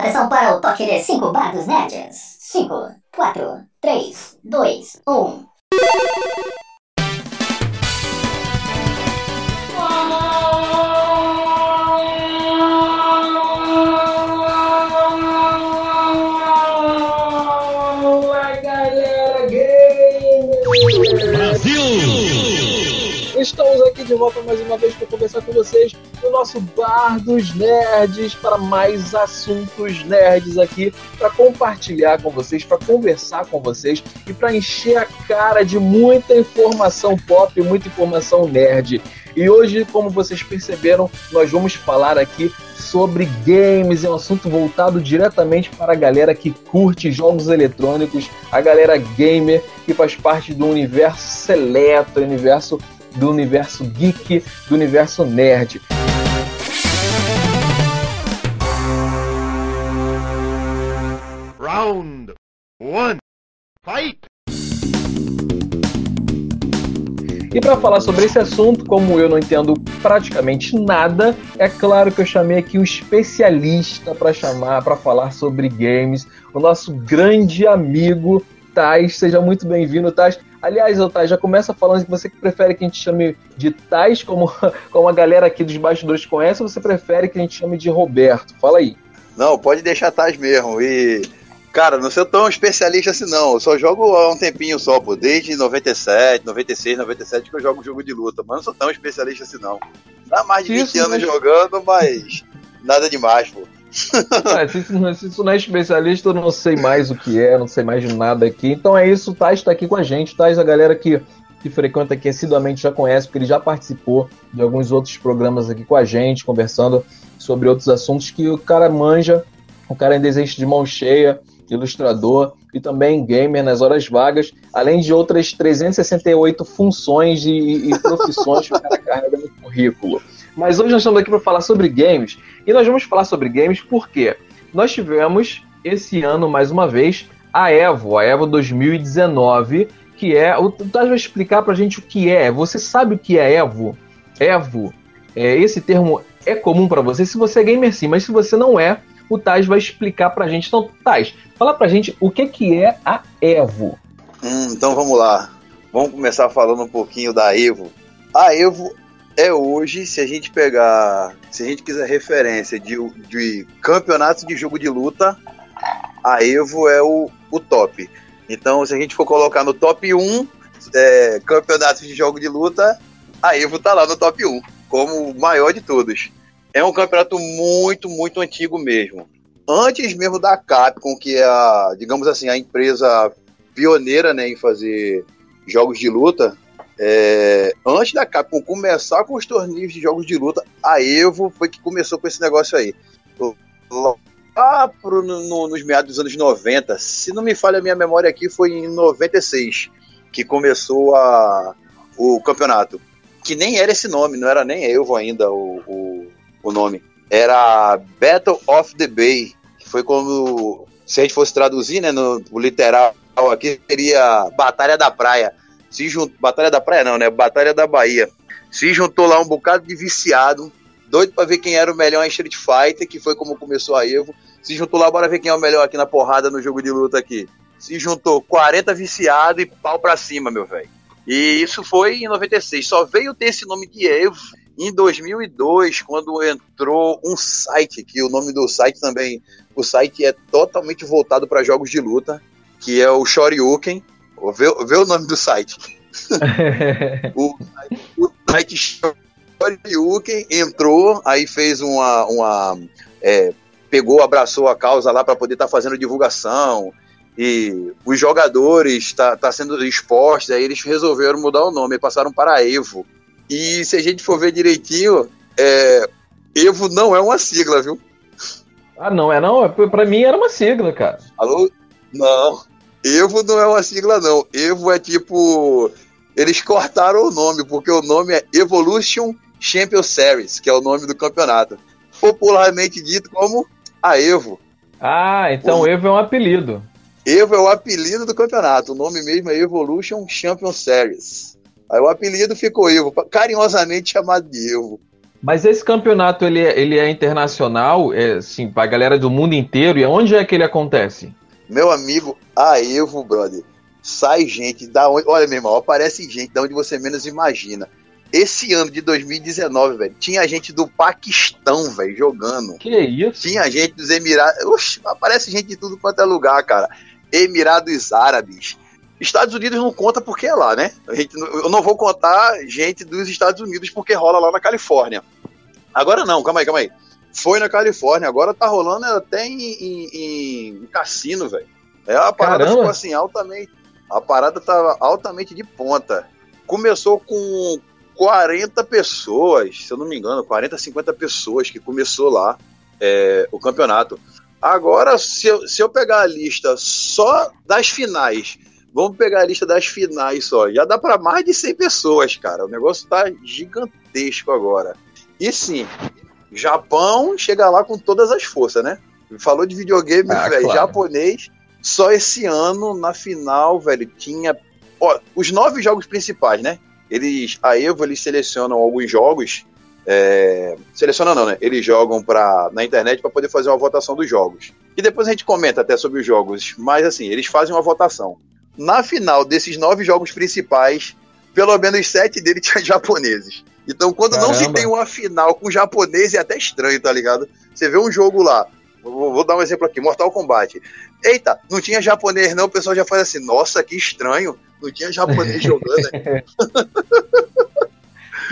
Atenção para o toque de 5 bardos nerds. 5, 4, 3, 2, 1. Estamos aqui de volta mais uma vez para conversar com vocês no nosso Bar dos Nerds para mais assuntos nerds aqui, para compartilhar com vocês, para conversar com vocês e para encher a cara de muita informação pop, muita informação nerd. E hoje, como vocês perceberam, nós vamos falar aqui sobre games, é um assunto voltado diretamente para a galera que curte jogos eletrônicos, a galera gamer que faz parte do universo seleto, universo do universo geek, do universo nerd. Round one, fight! E para falar sobre esse assunto, como eu não entendo praticamente nada, é claro que eu chamei aqui um especialista para chamar, para falar sobre games, o nosso grande amigo Tais. Seja muito bem-vindo, Tais. Aliás, Tais, já começa falando que você prefere que a gente chame de Tais, como, como a galera aqui dos bastidores conhece, ou você prefere que a gente chame de Roberto? Fala aí. Não, pode deixar Tais mesmo. E, cara, não sou tão especialista assim, não. Eu só jogo há um tempinho só, pô. Desde 97, 96, 97 que eu jogo jogo de luta. Mas não sou tão especialista assim, não. Dá mais de 20 Isso, anos mas- jogando, mas nada demais, pô. Se, se isso não é especialista, eu não sei mais o que é, não sei mais de nada aqui. Então é isso, o Tais está aqui com a gente. Tais, a galera que, que frequenta aqui assiduamente já conhece, porque ele já participou de alguns outros programas aqui com a gente, conversando sobre outros assuntos que o cara manja. O cara ainda existe de mão cheia, ilustrador e também gamer nas horas vagas, além de outras 368 funções e, e profissões que o cara carrega no currículo. Mas hoje nós estamos aqui para falar sobre games e nós vamos falar sobre games porque nós tivemos esse ano, mais uma vez, a Evo, a Evo 2019, que é. O Taz vai explicar pra gente o que é. Você sabe o que é Evo? Evo, é, esse termo é comum para você? Se você é gamer, sim, mas se você não é, o Taz vai explicar pra gente. Então, Taz, fala pra gente o que, que é a Evo. Hum, então vamos lá. Vamos começar falando um pouquinho da Evo. A Evo é hoje, se a gente pegar, se a gente quiser referência de, de campeonato de jogo de luta, a Evo é o, o top. Então, se a gente for colocar no top 1 é, campeonatos de jogo de luta, a Evo tá lá no top 1, como o maior de todos. É um campeonato muito, muito antigo mesmo. Antes mesmo da Capcom, que é a, digamos assim, a empresa pioneira né, em fazer jogos de luta, é, antes da Capcom começar com os torneios de jogos de luta, a Evo foi que começou com esse negócio aí. Lá pro, no- no- nos meados dos anos 90, se não me falha a minha memória aqui, foi em 96 que começou a, o campeonato. Que nem era esse nome, não era nem Evo ainda o, o, o nome. Era Battle of the Bay, que foi como, se a gente fosse traduzir né, no literal aqui, seria Batalha da Praia se juntou. Batalha da Praia não, né? Batalha da Bahia. Se juntou lá um bocado de viciado, doido pra ver quem era o melhor em Street Fighter, que foi como começou a Evo. Se juntou lá, bora ver quem é o melhor aqui na porrada no jogo de luta aqui. Se juntou 40 viciado e pau pra cima, meu velho. E isso foi em 96. Só veio ter esse nome de Evo em 2002, quando entrou um site, que o nome do site também, o site é totalmente voltado para jogos de luta, que é o Shoryuken. Vê, vê o nome do site. o, o site Shoryuken entrou, aí fez uma. uma é, pegou, abraçou a causa lá para poder estar fazendo divulgação. E os jogadores tá, tá sendo expostos, aí eles resolveram mudar o nome, passaram para Evo. E se a gente for ver direitinho, é, Evo não é uma sigla, viu? ah, não, é não? Pra mim era uma sigla, cara. Alô? Não. Evo não é uma sigla, não. Evo é tipo. Eles cortaram o nome, porque o nome é Evolution Champion Series, que é o nome do campeonato. Popularmente dito como a Evo. Ah, então Evo é um apelido. Evo é o apelido do campeonato. O nome mesmo é Evolution Champion Series. Aí o apelido ficou Evo, carinhosamente chamado de Evo. Mas esse campeonato ele é, ele é internacional, é, assim, pra galera do mundo inteiro, e onde é que ele acontece? Meu amigo, a Evo, brother, sai gente da onde. Olha, meu irmão, aparece gente da onde você menos imagina. Esse ano de 2019, velho, tinha gente do Paquistão, velho, jogando. Que isso? Tinha gente dos Emirados. Oxe, aparece gente de tudo quanto é lugar, cara. Emirados Árabes. Estados Unidos não conta porque é lá, né? A gente, eu não vou contar gente dos Estados Unidos porque rola lá na Califórnia. Agora não, calma aí, calma aí. Foi na Califórnia, agora tá rolando até em, em, em cassino, velho. É, a parada Caramba. ficou assim, altamente. A parada tava altamente de ponta. Começou com 40 pessoas, se eu não me engano, 40, 50 pessoas que começou lá é, o campeonato. Agora, se eu, se eu pegar a lista só das finais, vamos pegar a lista das finais só, já dá para mais de 100 pessoas, cara. O negócio tá gigantesco agora. E sim, Japão chega lá com todas as forças, né? Falou de videogame, Ah, velho, claro. japonês. Só esse ano, na final, velho, tinha. Ó, os nove jogos principais, né? Eles. A Evo, eles selecionam alguns jogos. É, selecionam não, né? Eles jogam pra, na internet para poder fazer uma votação dos jogos. E depois a gente comenta até sobre os jogos. Mas assim, eles fazem uma votação. Na final desses nove jogos principais, pelo menos sete deles tinham japoneses. Então, quando não se Caramba. tem uma final com japonês, é até estranho, tá ligado? Você vê um jogo lá. Vou, vou dar um exemplo aqui: Mortal Kombat. Eita, não tinha japonês, não. O pessoal já faz assim: nossa, que estranho. Não tinha japonês jogando.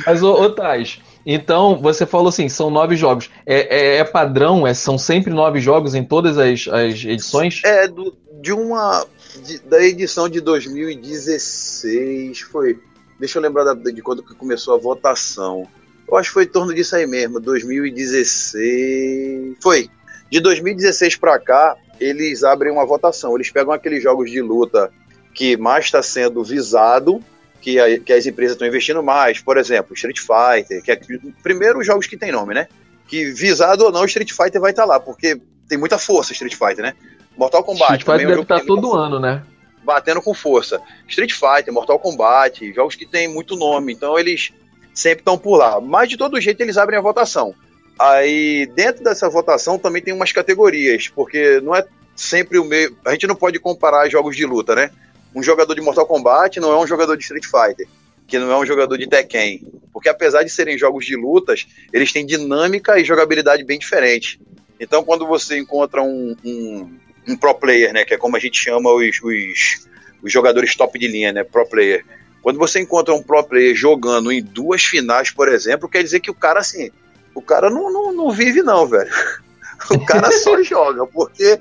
Mas, ô, ô Tais, então você falou assim, são nove jogos. É, é- é padrão? É, são sempre nove jogos em todas as, as edições? É, do, de uma. de- da edição de 2016. Foi. Deixa eu lembrar da- de quando que começou a votação. Eu acho que foi em torno disso aí mesmo, 2016. Foi. De 2016 pra cá, eles abrem uma votação. Eles pegam aqueles jogos de luta que mais está sendo visado, que, a- que as empresas estão investindo mais. Por exemplo, Street Fighter, que é primeiro os jogos que tem nome, né? Que visado ou não, Street Fighter vai estar lá, porque tem muita força Street Fighter, né? Mortal Kombat Street Fighter é deve estar muita todo ano, né? Batendo com força. Street Fighter, Mortal Kombat, jogos que tem muito nome, então eles sempre estão por lá. Mas de todo jeito eles abrem a votação. Aí dentro dessa votação também tem umas categorias, porque não é sempre o meio. A gente não pode comparar jogos de luta, né? Um jogador de Mortal Kombat não é um jogador de Street Fighter, que não é um jogador de Tekken. Porque apesar de serem jogos de lutas, eles têm dinâmica e jogabilidade bem diferente. Então quando você encontra um, um, um pro player, né? Que é como a gente chama os, os, os jogadores top de linha, né? Pro player. Quando você encontra um pro player jogando em duas finais, por exemplo, quer dizer que o cara, assim, o cara não, não, não vive, não, velho. O cara só joga, porque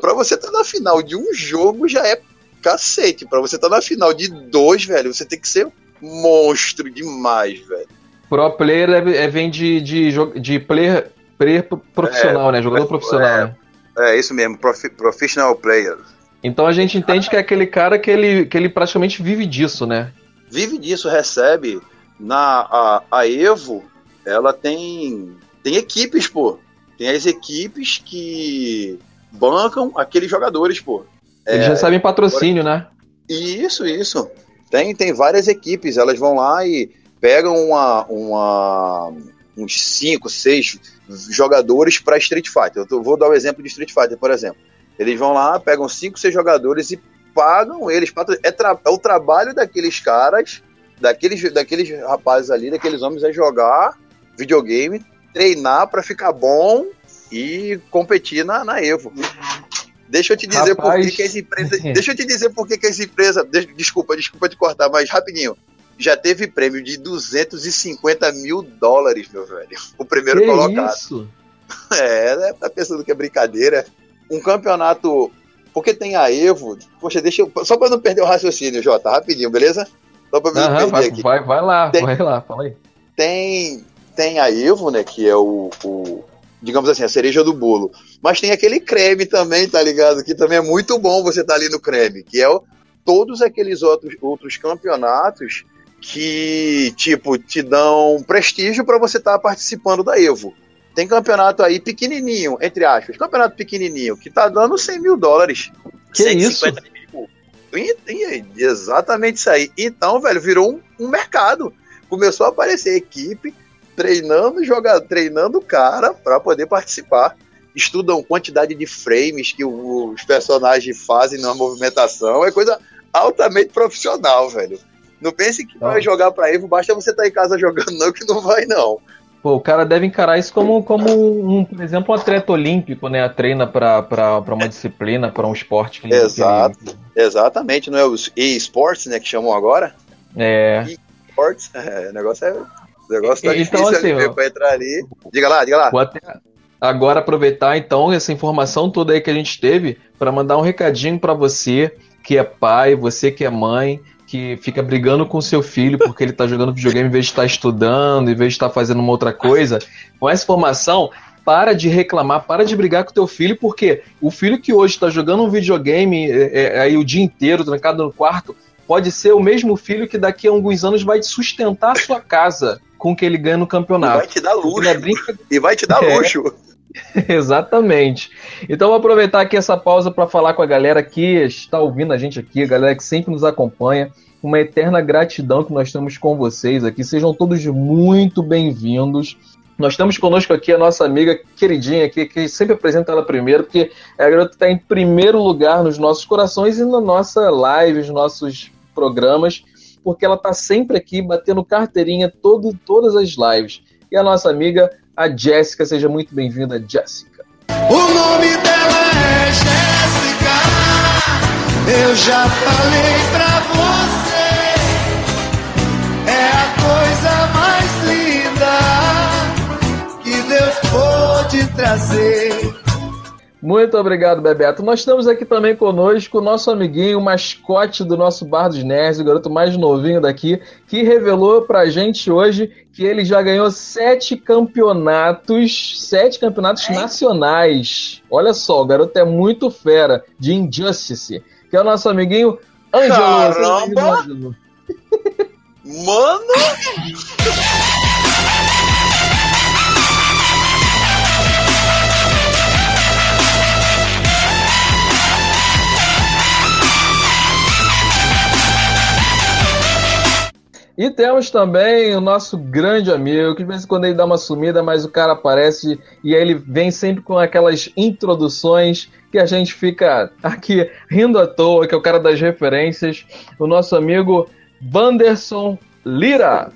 pra você estar na final de um jogo já é cacete. Pra você estar na final de dois, velho, você tem que ser monstro demais, velho. Pro player é, é- vem de, de, de player, player profissional, né? Jogador é, profissional. né? É isso mesmo, profi- professional player. Então a gente entende que é aquele cara que ele, que ele praticamente vive disso, né? vive disso, recebe. Na a, a Evo, ela tem tem equipes, pô. Tem as equipes que bancam aqueles jogadores, pô. Eles recebem patrocínio, né? Isso, isso. Tem, tem várias equipes, elas vão lá e pegam uma, uma, uns 5, 6 jogadores para Street Fighter. Eu vou dar o exemplo de Street Fighter, por exemplo. Eles vão lá, pegam 5, 6 jogadores e pagam eles. É, tra- é o trabalho daqueles caras, daqueles, daqueles rapazes ali, daqueles homens, é jogar videogame, treinar para ficar bom e competir na, na Evo. Deixa eu te dizer por Rapaz. que, que as empresas. Deixa eu te dizer por que, que as empresas. des- Desculpa, desculpa te cortar, mas rapidinho. Já teve prêmio de 250 mil dólares, meu velho. O primeiro que colocado. isso? É, tá pensando que é brincadeira. Um campeonato. Porque tem a Evo. Poxa, deixa eu. Só pra não perder o raciocínio, Jota, rapidinho, beleza? Só pra não perder vai, aqui. vai, vai lá, Tem- vai lá, fala aí. Tem, tem a Evo, né? Que é o, o- Digamos assim, a cereja do bolo. Mas tem aquele creme também, tá ligado? Que também é muito bom você estar ali no creme. Que é o, todos aqueles outros, outros campeonatos que, tipo, te dão prestígio para você estar participando da Evo. Tem campeonato aí pequenininho, entre aspas, campeonato pequenininho, que tá dando 100 mil dólares. Que 150 mil. E- e- exatamente isso aí. Então, velho, virou um, um mercado. Começou a aparecer equipe treinando jogar, treinando o cara para poder participar. Estudam quantidade de frames que os personagens fazem na movimentação. É coisa altamente profissional, velho. Não pense que vai jogar pra Evo, basta você estar tá em casa jogando, não, que não vai, não. Pô, o cara deve encarar isso como, como um, por exemplo, um atleta olímpico, né? Treina para uma disciplina, para um esporte. Que Exato, que exatamente, não é os e-sports, né, que chamam agora? É. E-sports, é, o negócio é. O negócio tá então, difícil assim, pra entrar ali. Diga lá, diga lá. Agora aproveitar então essa informação toda aí que a gente teve para mandar um recadinho para você que é pai, você que é mãe, que fica brigando com seu filho porque ele tá jogando videogame em vez de estar tá estudando, em vez de estar tá fazendo uma outra coisa, com essa informação, para de reclamar, para de brigar com teu filho, porque o filho que hoje está jogando um videogame é, é, aí o dia inteiro, trancado no quarto, pode ser o mesmo filho que daqui a alguns anos vai sustentar a sua casa com o que ele ganha no campeonato. E vai te dar luxo. Brinca... E vai te dar é. luxo. Exatamente. Então vou aproveitar aqui essa pausa para falar com a galera que está ouvindo a gente aqui, a galera que sempre nos acompanha. Uma eterna gratidão que nós temos com vocês aqui. Sejam todos muito bem-vindos. Nós temos conosco aqui a nossa amiga queridinha aqui, que sempre apresenta ela primeiro, porque a garota está em primeiro lugar nos nossos corações e na nossa live, nos nossos programas, porque ela está sempre aqui batendo carteirinha todo, todas as lives. E a nossa amiga a Jéssica. Seja muito bem-vinda, Jéssica. O nome dela é Jéssica. Eu já falei pra você. É a coisa mais linda que Deus pôde trazer. Muito obrigado, Bebeto. Nós temos aqui também conosco o nosso amiguinho, o mascote do nosso Bar dos Nerds, o garoto mais novinho daqui, que revelou pra gente hoje que ele já ganhou sete campeonatos, sete campeonatos é. nacionais. Olha só, o garoto é muito fera, de Injustice, que é o nosso amiguinho Ângelo. Caramba! Mano! E temos também o nosso grande amigo, que de vez em quando ele dá uma sumida, mas o cara aparece e aí ele vem sempre com aquelas introduções que a gente fica aqui rindo à toa, que é o cara das referências, o nosso amigo Wanderson Lira.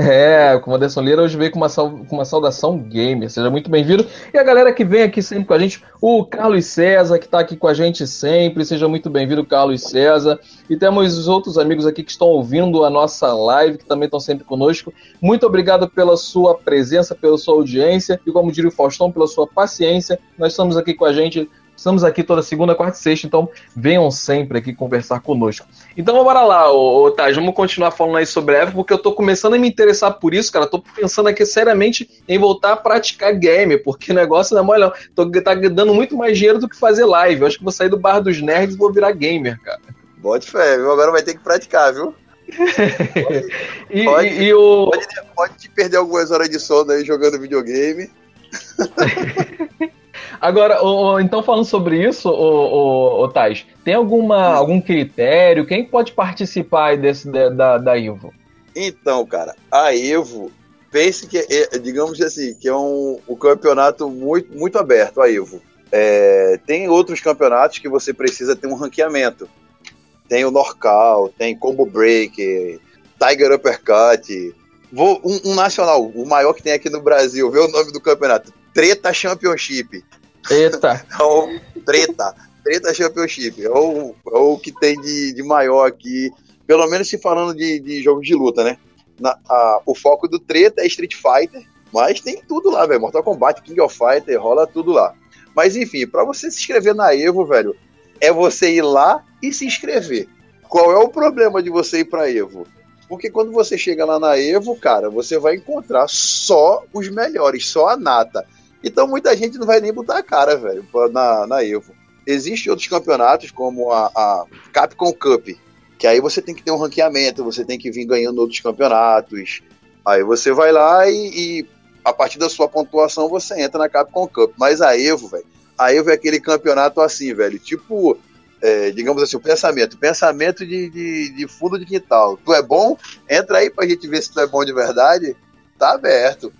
É, o Anderson Lira hoje veio com uma, com uma saudação gamer. Seja muito bem-vindo. E a galera que vem aqui sempre com a gente, o Carlos César, que está aqui com a gente sempre. Seja muito bem-vindo, Carlos César. E temos os outros amigos aqui que estão ouvindo a nossa live, que também estão sempre conosco. Muito obrigado pela sua presença, pela sua audiência e, como diria o Faustão, pela sua paciência. Nós estamos aqui com a gente Estamos aqui toda segunda, quarta e sexta, então venham sempre aqui conversar conosco. Então bora lá, ô, ô Taj, vamos continuar falando aí sobre Evo, porque eu tô começando a me interessar por isso, cara. Tô pensando aqui seriamente em voltar a praticar game, porque o negócio não é mole. Tô, tá dando muito mais dinheiro do que fazer live. Eu acho que vou sair do bar dos nerds e vou virar gamer, cara. Bote fé, viu? Agora vai ter que praticar, viu? e, pode, e, e o... pode, pode te perder algumas horas de sono aí jogando videogame. Agora, o, o, então falando sobre isso, o, o, Tais, tem alguma, algum critério? Quem pode participar desse, da, da Ivo? Então, cara, a Evo, pense que, é, digamos assim, que é um, um campeonato muito, muito aberto, a Evo. É, tem outros campeonatos que você precisa ter um ranqueamento. Tem o Norcal, tem Combo Break, Tiger Uppercut. Vou, um, um, nacional, o maior que tem aqui no Brasil, vê o nome do campeonato. Treta Championship. Eita! Então, treta. Treta Championship. É o, é o que tem de, de maior aqui. Pelo menos se falando de, de jogos de luta, né? Na, a, o foco do treta é Street Fighter, mas tem tudo lá, velho. Mortal Kombat, King of Fighter, rola tudo lá. Mas enfim, para você se inscrever na Evo, velho, é você ir lá e se inscrever. Qual é o problema de você ir pra Evo? Porque quando você chega lá na Evo, cara, você vai encontrar só os melhores, só a nata. Então muita gente não vai nem botar a cara, velho, na, na Evo. Existem outros campeonatos, como a, a Capcom Cup, que aí você tem que ter um ranqueamento, você tem que vir ganhando outros campeonatos. Aí você vai lá e, e a partir da sua pontuação você entra na Capcom Cup. Mas a Evo, velho, a Evo é aquele campeonato assim, velho, tipo é, digamos assim, o pensamento. Pensamento de, de, de fundo de quintal. Tu é bom? Entra aí pra gente ver se tu é bom de verdade. Tá aberto.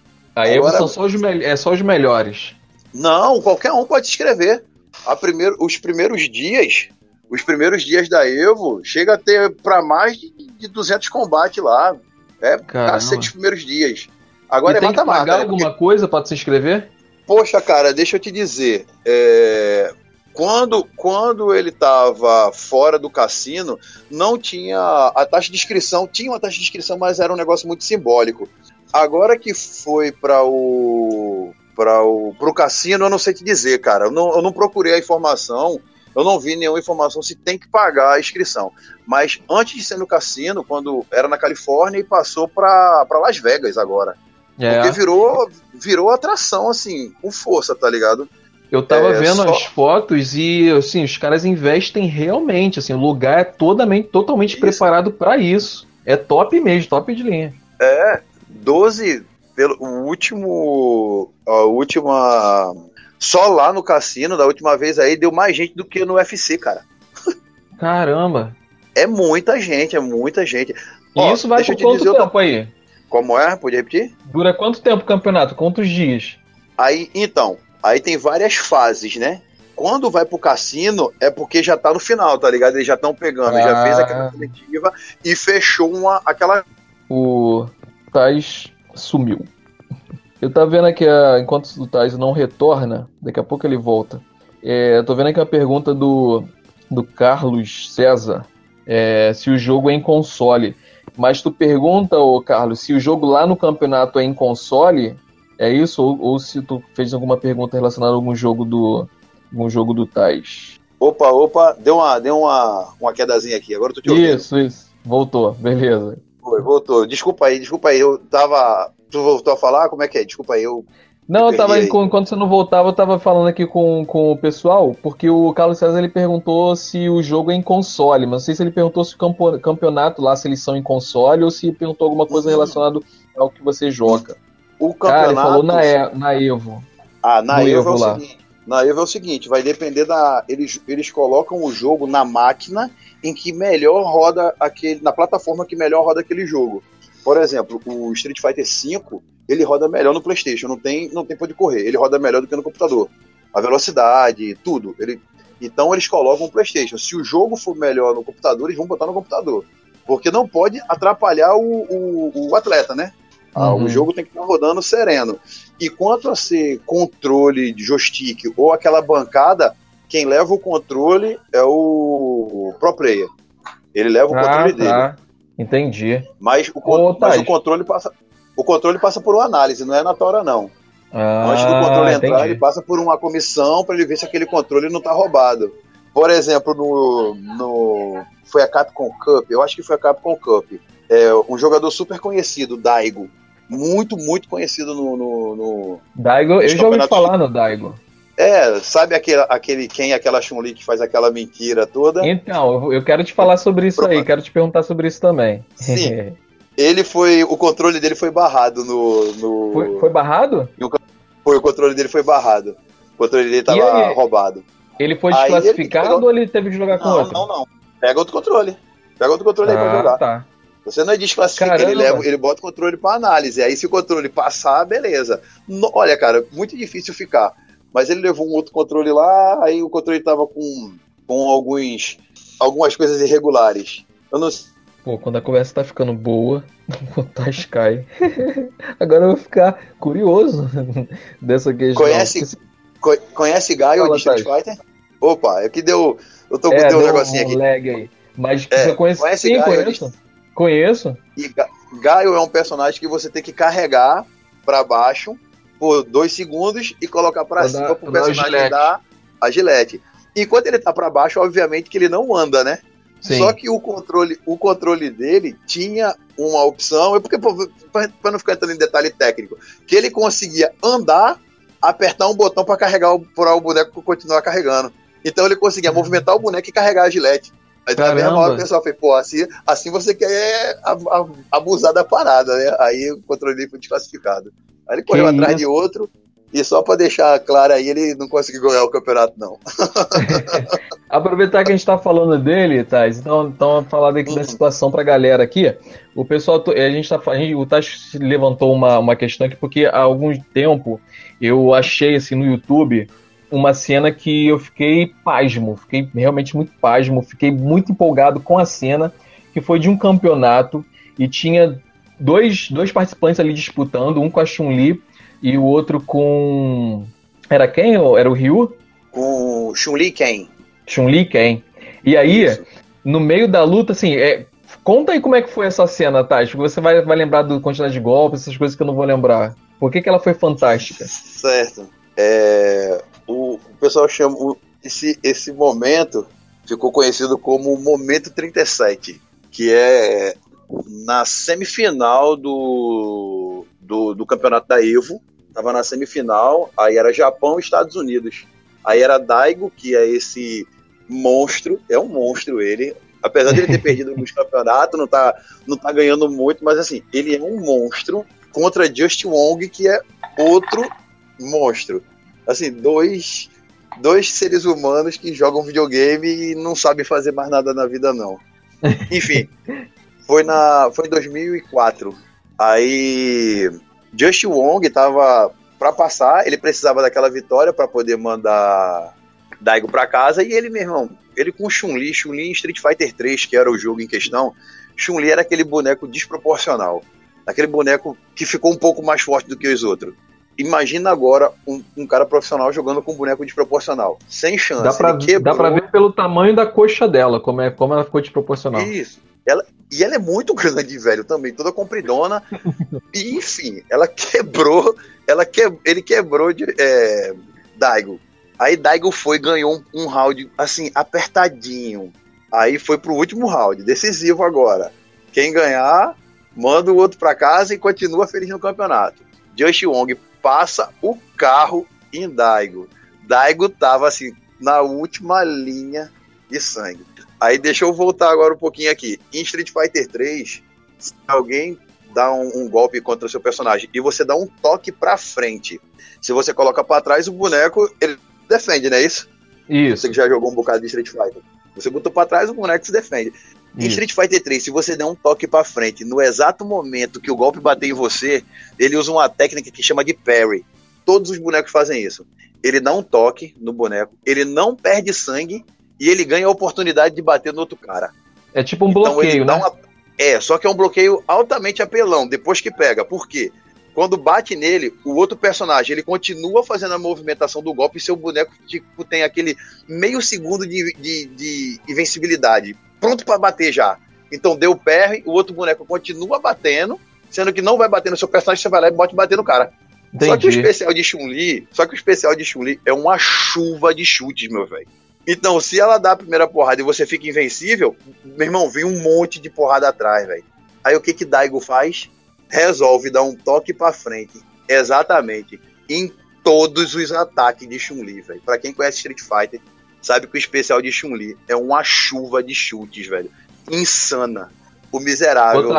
Aí Agora- são só os, é só os melhores. Não, qualquer um pode se inscrever. A primeiro, os primeiros dias, os primeiros dias da Evo, chega a ter pra mais de, de 200 combates lá. É cacete os primeiros dias. Agora e é tem que mata-mata. pagar né? Porque- alguma coisa pra se inscrever? Poxa, cara, deixa eu te dizer. é, Quando, quando ele tava fora do cassino, não tinha. A taxa de inscrição, tinha uma taxa de inscrição, mas era um negócio muito simbólico. Agora que foi para o. para o pro cassino, eu não sei te dizer, cara. Eu não, eu não procurei a informação. Eu não vi nenhuma informação se tem que pagar a inscrição. Mas antes de ser no cassino, quando era na Califórnia e passou para Las Vegas agora. É. Porque virou, virou atração, assim, com força, tá ligado? Eu tava É, vendo só- as fotos e, assim, os caras investem realmente, assim, o lugar é totalmente, totalmente Isso. preparado pra isso. É top mesmo, top de linha. É, 12, pelo o último. A última. Só lá no cassino, da última vez aí, deu mais gente do que no UFC, cara. Caramba. É muita gente, é muita gente. E Ó, isso vai por quanto dizer tempo aí? Como é? Pode repetir? Dura quanto tempo o campeonato? Quantos dias? Aí, então, aí tem várias fases, né? Quando vai pro cassino, é porque já tá no final, tá ligado? Eles já estão pegando, já Ah. fez aquela coletiva e fechou uma, aquela. O Tais sumiu. Eu tava vendo aqui, a- enquanto o Tais não retorna, daqui a pouco ele volta. É, tô vendo aqui a pergunta do, do Carlos César, é, se o jogo é em console. Mas tu pergunta, ô Carlos, se o jogo lá no campeonato é em console, é isso? Ou, ou se tu fez alguma pergunta relacionada a algum jogo do, algum jogo do Tais? Opa, opa, deu uma, deu uma, uma quedazinha aqui. Agora eu tô te ouvindo. Isso, isso. Voltou, beleza. Foi, voltou. Desculpa aí, desculpa aí. Eu tava. Tu voltou a falar? Como é que é? Desculpa aí. Eu... Não, eu tava, aí. enquanto você não voltava, eu tava falando aqui com, com o pessoal, porque o Carlos César ele perguntou se o jogo é em console, mas não sei se ele perguntou se o campeonato lá, se eles são em console, ou se perguntou alguma coisa Uhum. relacionada ao que você joga. O Cara, ele campeonato. falou na, E- na Evo. Ah, na Evo, Evo é o lá. seguinte. Na Evo é o seguinte, vai depender da. Eles, eles colocam o jogo na máquina em que melhor roda aquele. Na plataforma que melhor roda aquele jogo. Por exemplo, o Street Fighter V, ele roda melhor no Playstation, não tem, não tem pra onde correr. Ele roda melhor do que no computador. A velocidade, tudo. Ele, então eles colocam o Playstation. Se o jogo for melhor no computador, eles vão botar no computador. Porque não pode atrapalhar o, o, o atleta, né? Ah, Uhum. O jogo tem que estar rodando sereno. E quanto a ser controle de joystick ou aquela bancada, quem leva o controle é o pro player. Ele leva o Ah, controle dele. tá. Entendi. Mas, o, Ô, mas o controle passa. O controle passa por uma análise, não é na tora, não. Ah, Antes do controle entrar, entendi. ele passa por uma comissão para ele ver se aquele controle não tá roubado. Por exemplo, no, no. Foi a Capcom Cup, eu acho que foi a Capcom Cup. É, um jogador super conhecido, Daigo. Muito, muito conhecido no- no- no, Daigo, eu já ouvi falar no Daigo. É, sabe aquele, aquele quem aquela Chun-Li que faz aquela mentira toda? Então, eu- quero te falar sobre isso aí, quero te perguntar sobre isso também. Sim. Ele foi. O controle dele foi barrado no. no foi, foi barrado? foi, o controle dele foi barrado. O controle dele tava roubado. Ele foi Aí ele desclassificado pegou- ou ele teve que jogar com Não, outro? não, não. Pega outro controle. Pega outro controle aí pra Ah, jogar. tá. Você não é desclassifica, Caramba. ele, leva, ele bota o controle pra análise. Aí se o controle passar, beleza. No- olha, cara, muito difícil ficar. Mas ele levou um outro controle lá, aí o controle tava com, com alguns, algumas coisas irregulares. Eu não Pô, quando a conversa tá ficando boa, o Tais cai. Agora eu vou ficar curioso dessa questão. Conhece- Co- Conhece Gaio de Street Fighter? Opa, é que deu. Eu tô com É, deu um negocinho aqui. lag aí. Mas É, você conhece? conhece Sim, Gaio, conheço. Conheço. E Ga- Gaio é um personagem que você tem que carregar pra baixo por dois segundos e colocar Pra cima dar- pro personagem gilete. dar a gilete. Enquanto ele tá pra baixo, obviamente que ele não anda, né? Sim. Só que o controle, o controle dele tinha uma opção, é porque pra não ficar entrando em detalhe técnico, que ele conseguia andar, apertar um botão pra carregar o, pra o boneco continuar carregando. Então ele conseguia movimentar o boneco e carregar a gilete. Aí na mesma hora o pessoal fez, pô, assim, assim você quer a- a- abusar da parada, né? Aí o controle foi desclassificado. Aí ele correu Que atrás isso? de outro, E só pra deixar claro aí, ele não conseguiu ganhar o campeonato, não. Aproveitar que a gente tá falando dele, Thais, então, então falar daqui da Uhum. situação pra galera aqui. O pessoal, a gente tá, a gente, o Thais levantou uma, uma questão aqui, porque há algum tempo eu achei assim no YouTube uma cena que eu fiquei pasmo, fiquei realmente muito pasmo, fiquei muito empolgado com a cena, que foi de um campeonato e tinha dois, dois participantes ali disputando, um com a Chun-Li e o outro com. Era quem? Era o Ryu? Com Chun-Li Ken. Chun-Li quem? E aí, Isso. no meio da luta, assim, é, conta aí como é que foi essa cena, Tati, você vai, vai lembrar do quantidade de golpes, essas coisas que eu não vou lembrar. Por que, que ela foi fantástica? Certo. É, o, o pessoal chama. o- esse, esse momento ficou conhecido como o Momento 37, que é na semifinal do, do, do campeonato da Evo. Tava na semifinal, aí era Japão e Estados Unidos. Aí era Daigo, que é esse monstro, é um monstro ele. Apesar de ele ter perdido alguns campeonatos, não tá, não tá ganhando muito, mas assim, ele é um monstro contra Just Wong, que é outro monstro. Assim, dois, dois seres humanos que jogam videogame e não sabem fazer mais nada na vida, não. Enfim, foi, na, foi em 2004. Aí, Just Wong tava pra passar, ele precisava daquela vitória pra poder mandar Daigo pra casa, e ele, meu irmão, ele com Chun-Li, Chun-Li em Street Fighter 3, que era o jogo em questão, Chun-Li era aquele boneco desproporcional. Aquele boneco que ficou um pouco mais forte do que os outros. Imagina agora um, um cara profissional jogando com um boneco desproporcional. Sem chance. Dá pra, dá pra ver pelo tamanho da coxa dela, como, é, como ela ficou desproporcional. Isso. Ela, e ela é muito grande, velho, também, toda compridona. e, enfim, ela quebrou. Ela que, ele quebrou de, é, Daigo. Aí Daigo foi e ganhou um, um round, assim, apertadinho. Aí foi pro último round, decisivo agora. Quem ganhar, manda o outro pra casa e continua feliz no campeonato. Just Wong passa o carro em Daigo. Daigo tava, assim, na última linha de sangue. Aí deixa eu voltar agora um pouquinho aqui. Em Street Fighter 3, se alguém dá um, um golpe contra o seu personagem e você dá um toque pra frente, se você coloca pra trás, o boneco ele defende, não é isso? Isso. Você que já jogou um bocado de Street Fighter. Você botou pra trás, o boneco se defende. Em isso. Street Fighter 3, se você der um toque pra frente, no exato momento que o golpe bater em você, ele usa uma técnica que chama de parry. Todos os bonecos fazem isso. Ele dá um toque no boneco, ele não perde sangue e ele ganha a oportunidade de bater no outro cara. É tipo um Então, bloqueio, né? uma- É, só que é um bloqueio altamente apelão, depois que pega. Por quê? Quando bate nele, o outro personagem, ele continua fazendo a movimentação do golpe e seu boneco tipo, tem aquele meio segundo de, de, de invencibilidade. Pronto pra bater já. Então deu PR, o outro boneco continua batendo, sendo que não vai bater no seu personagem, você vai lá e bota bater no cara. Só que o Entendi. especial de Chun-Li, só que o especial de Chun-Li é uma chuva de chutes, meu velho. Então, se ela dá a primeira porrada e você fica invencível, meu irmão, vem um monte de porrada atrás, velho. Aí o que que Daigo faz? Resolve dar um toque pra frente, exatamente, em todos os ataques de Chun-Li, velho. Pra quem conhece Street Fighter, sabe que o especial de Chun-Li é uma chuva de chutes, velho. Insana. O miserável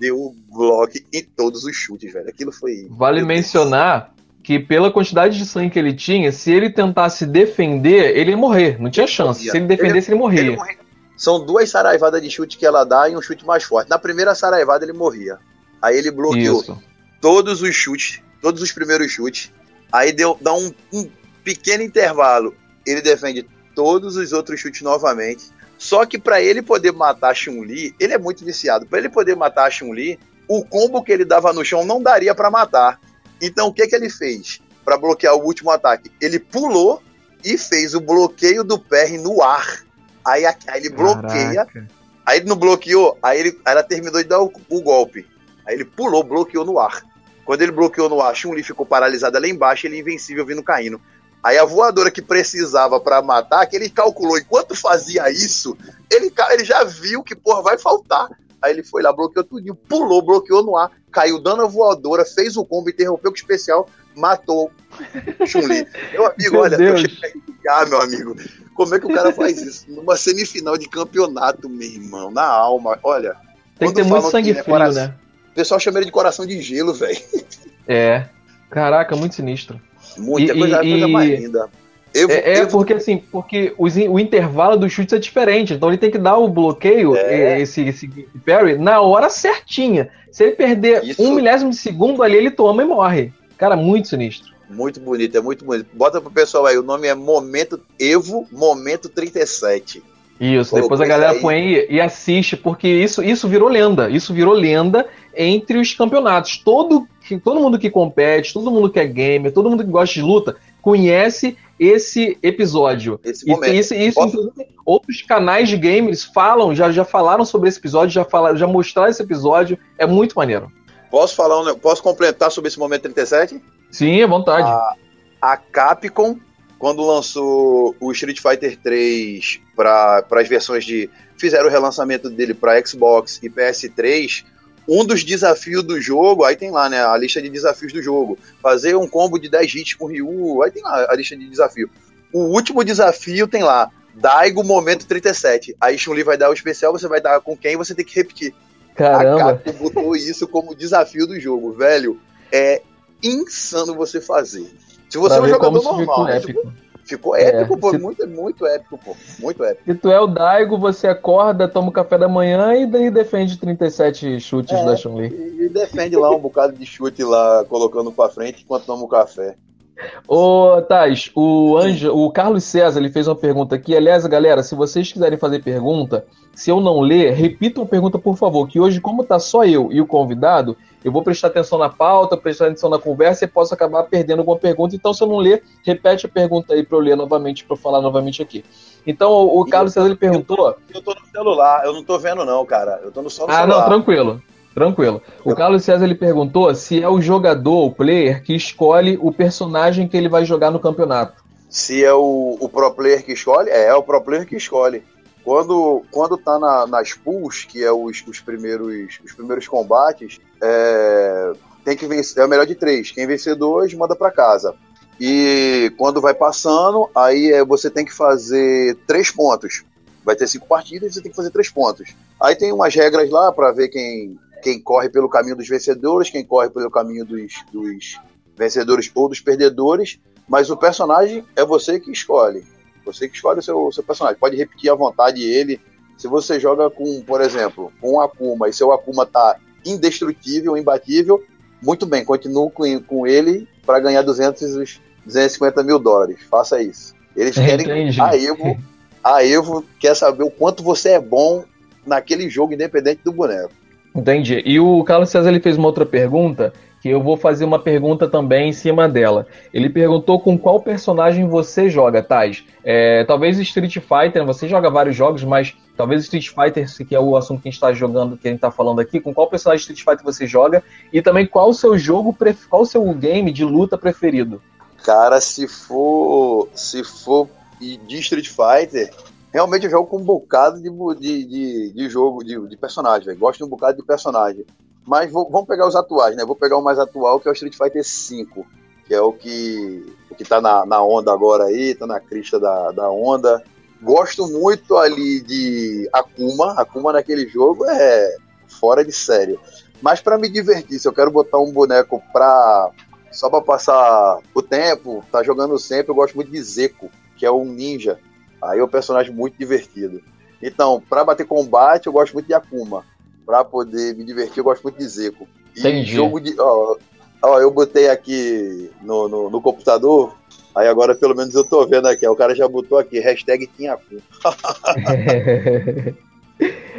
deu bloco em todos os chutes, velho. Aquilo foi. vale mencionar que pela quantidade de sangue que ele tinha, se ele tentasse defender, ele ia morrer. Não tinha chance. Se ele defendesse, ele morria. Ele morria. São duas saraivadas de chute que ela dá e um chute mais forte. Na primeira saraivada ele morria. Aí ele bloqueou Isso. todos os chutes, todos os primeiros chutes. Aí deu, dá um, um pequeno intervalo. Ele defende todos os outros chutes novamente. Só que pra ele poder matar a Chun-Li, ele é muito viciado. Pra ele poder matar a Chun-Li, o combo que ele dava no chão não daria pra matar. Então o que que ele fez Pra bloquear o último ataque? Ele pulou e fez o bloqueio do PR no ar. Aí, aí ele bloqueia Caraca. Aí ele não bloqueou, aí, ele, aí ela terminou de dar o, o golpe. Aí ele pulou, bloqueou no ar. Quando ele bloqueou no ar, Chun-Li ficou paralisada lá embaixo, ele invencível vindo caindo. Aí a voadora que precisava pra matar, que ele calculou, enquanto fazia isso, ele, ele já viu que, porra, vai faltar. Aí ele foi lá, bloqueou tudinho, pulou, bloqueou no ar, caiu dando a voadora, fez o combo, interrompeu com o especial, matou Chun-Li. Meu amigo, Meu olha, eu Deus. cheguei a meu amigo. Como é que o cara faz isso? Numa semifinal de campeonato, meu irmão, na alma. Olha, Tem que ter muito sangue que é frio, né? o pessoal chama ele de coração de gelo, velho. É. Caraca, muito sinistro. Muita E- coisa, e- coisa mais linda. Evo, É, é Evo- porque assim, porque os o intervalo dos chutes é diferente, então ele tem que dar o bloqueio, É. esse, esse parry, na hora certinha. Se ele perder Isso. um milésimo de segundo ali, ele toma e morre. Cara, muito sinistro. Muito bonito, é muito bonito. Bota pro pessoal aí, o nome é Momento Evo Momento 37. Isso, Colocou depois a galera aí. põe aí e assiste, porque isso, isso virou lenda. Isso virou lenda entre os campeonatos. Todo, que- todo mundo que compete, todo mundo que é gamer, todo mundo que gosta de luta, conhece esse episódio. Esse E momento. isso, isso Posso- inclusive, outros canais de gamers falam, já, já falaram sobre esse episódio, já, falaram, já mostraram esse episódio. É muito maneiro. Posso falar um, posso complementar sobre esse Momento 37? Sim, à vontade. A, a Capcom, quando lançou o Street Fighter 3 para as versões de. Fizeram o relançamento dele para Xbox e PS3. Um dos desafios do jogo, aí tem lá, né? A lista de desafios do jogo. Fazer um combo de 10 hits com Ryu, aí tem lá a lista de desafio. O último desafio tem lá. Daigo Momento 37. Aí Chun-Li vai dar o especial, você vai dar com quem você tem que repetir. Caramba. A Capcom botou isso como desafio do jogo, velho. É insano você fazer. Se você Pra é um jogador normal, né? Ficou épico, É, pô. se- Muito, muito épico, pô. Muito épico. Se tu é o Daigo, você acorda, toma o café da manhã e daí defende 37 chutes É. da Chun-Li. E, e defende lá um bocado de chute lá, colocando pra frente enquanto toma o café. Ô, Tais, o, Anjo, o Carlos César ele fez uma pergunta aqui. Aliás, galera, se vocês quiserem fazer pergunta, se eu não ler, repitam a pergunta, por favor. Que hoje, como tá só eu e o convidado, eu vou prestar atenção na pauta, prestar atenção na conversa e posso acabar perdendo alguma pergunta. Então, se eu não ler, repete a pergunta aí para eu ler novamente, para eu falar novamente aqui. Então, o, o Carlos César ele perguntou. Eu tô no celular, eu não tô vendo, não, cara. Eu tô no só no Ah, celular. não, tranquilo. Tranquilo. O Carlos César ele perguntou se é o jogador, o player, que escolhe o personagem que ele vai jogar no campeonato. Se é o, o pro player que escolhe, é, é o pro player que escolhe. Quando, quando tá na, nas pools, que é os, os, primeiros, os primeiros combates, é, tem que vencer, é o melhor de três. Quem vencer dois, manda pra casa. E quando vai passando, aí é, você tem que fazer três pontos. Vai ter cinco partidas e você tem que fazer três pontos. Aí tem umas regras lá pra ver quem, quem corre pelo caminho dos vencedores, quem corre pelo caminho dos, dos vencedores ou dos perdedores. Mas o personagem é você que escolhe. Você que escolhe o seu, seu personagem. Pode repetir à vontade ele. Se você joga com, por exemplo, com um Akuma e seu Akuma tá indestrutível, imbatível, muito bem, continue com, com ele para ganhar 200, 250 mil dólares. Faça isso. Eles querem. Entendi. A Evo, a Evo quer saber o quanto você é bom naquele jogo, independente do boneco. Entendi. E o Carlos César ele fez uma outra pergunta, que eu vou fazer uma pergunta também em cima dela. Ele perguntou com qual personagem você joga, Tais. É, talvez Street Fighter, você joga vários jogos, mas talvez Street Fighter, que é o assunto que a gente está jogando, que a gente está falando aqui, com qual personagem Street Fighter você joga e também qual o seu jogo, qual o seu game de luta preferido. Cara, se for. Se for de Street Fighter, realmente eu jogo com um bocado de, de, de, de jogo, de, de personagem, velho. Gosto de um bocado de personagem. Mas vou- vamos pegar os atuais, né? Vou pegar o mais atual, que é o Street Fighter V, que é o que, o que tá na, na onda agora aí, tá na crista da, da onda. Gosto muito ali de Akuma. Akuma naquele jogo é fora de sério. Mas pra me divertir, se eu quero botar um boneco pra só pra passar o tempo, tá jogando sempre, eu gosto muito de Zeko, que é um ninja. Aí é um personagem muito divertido. Então, pra bater combate, eu gosto muito de Akuma. Pra poder me divertir, eu gosto muito de Zeko. E Entendi. jogo de. Ó, ó, eu botei aqui no, no, no computador. Aí agora pelo menos eu tô vendo aqui. ó, O cara já botou aqui, hashtag Tinhaku.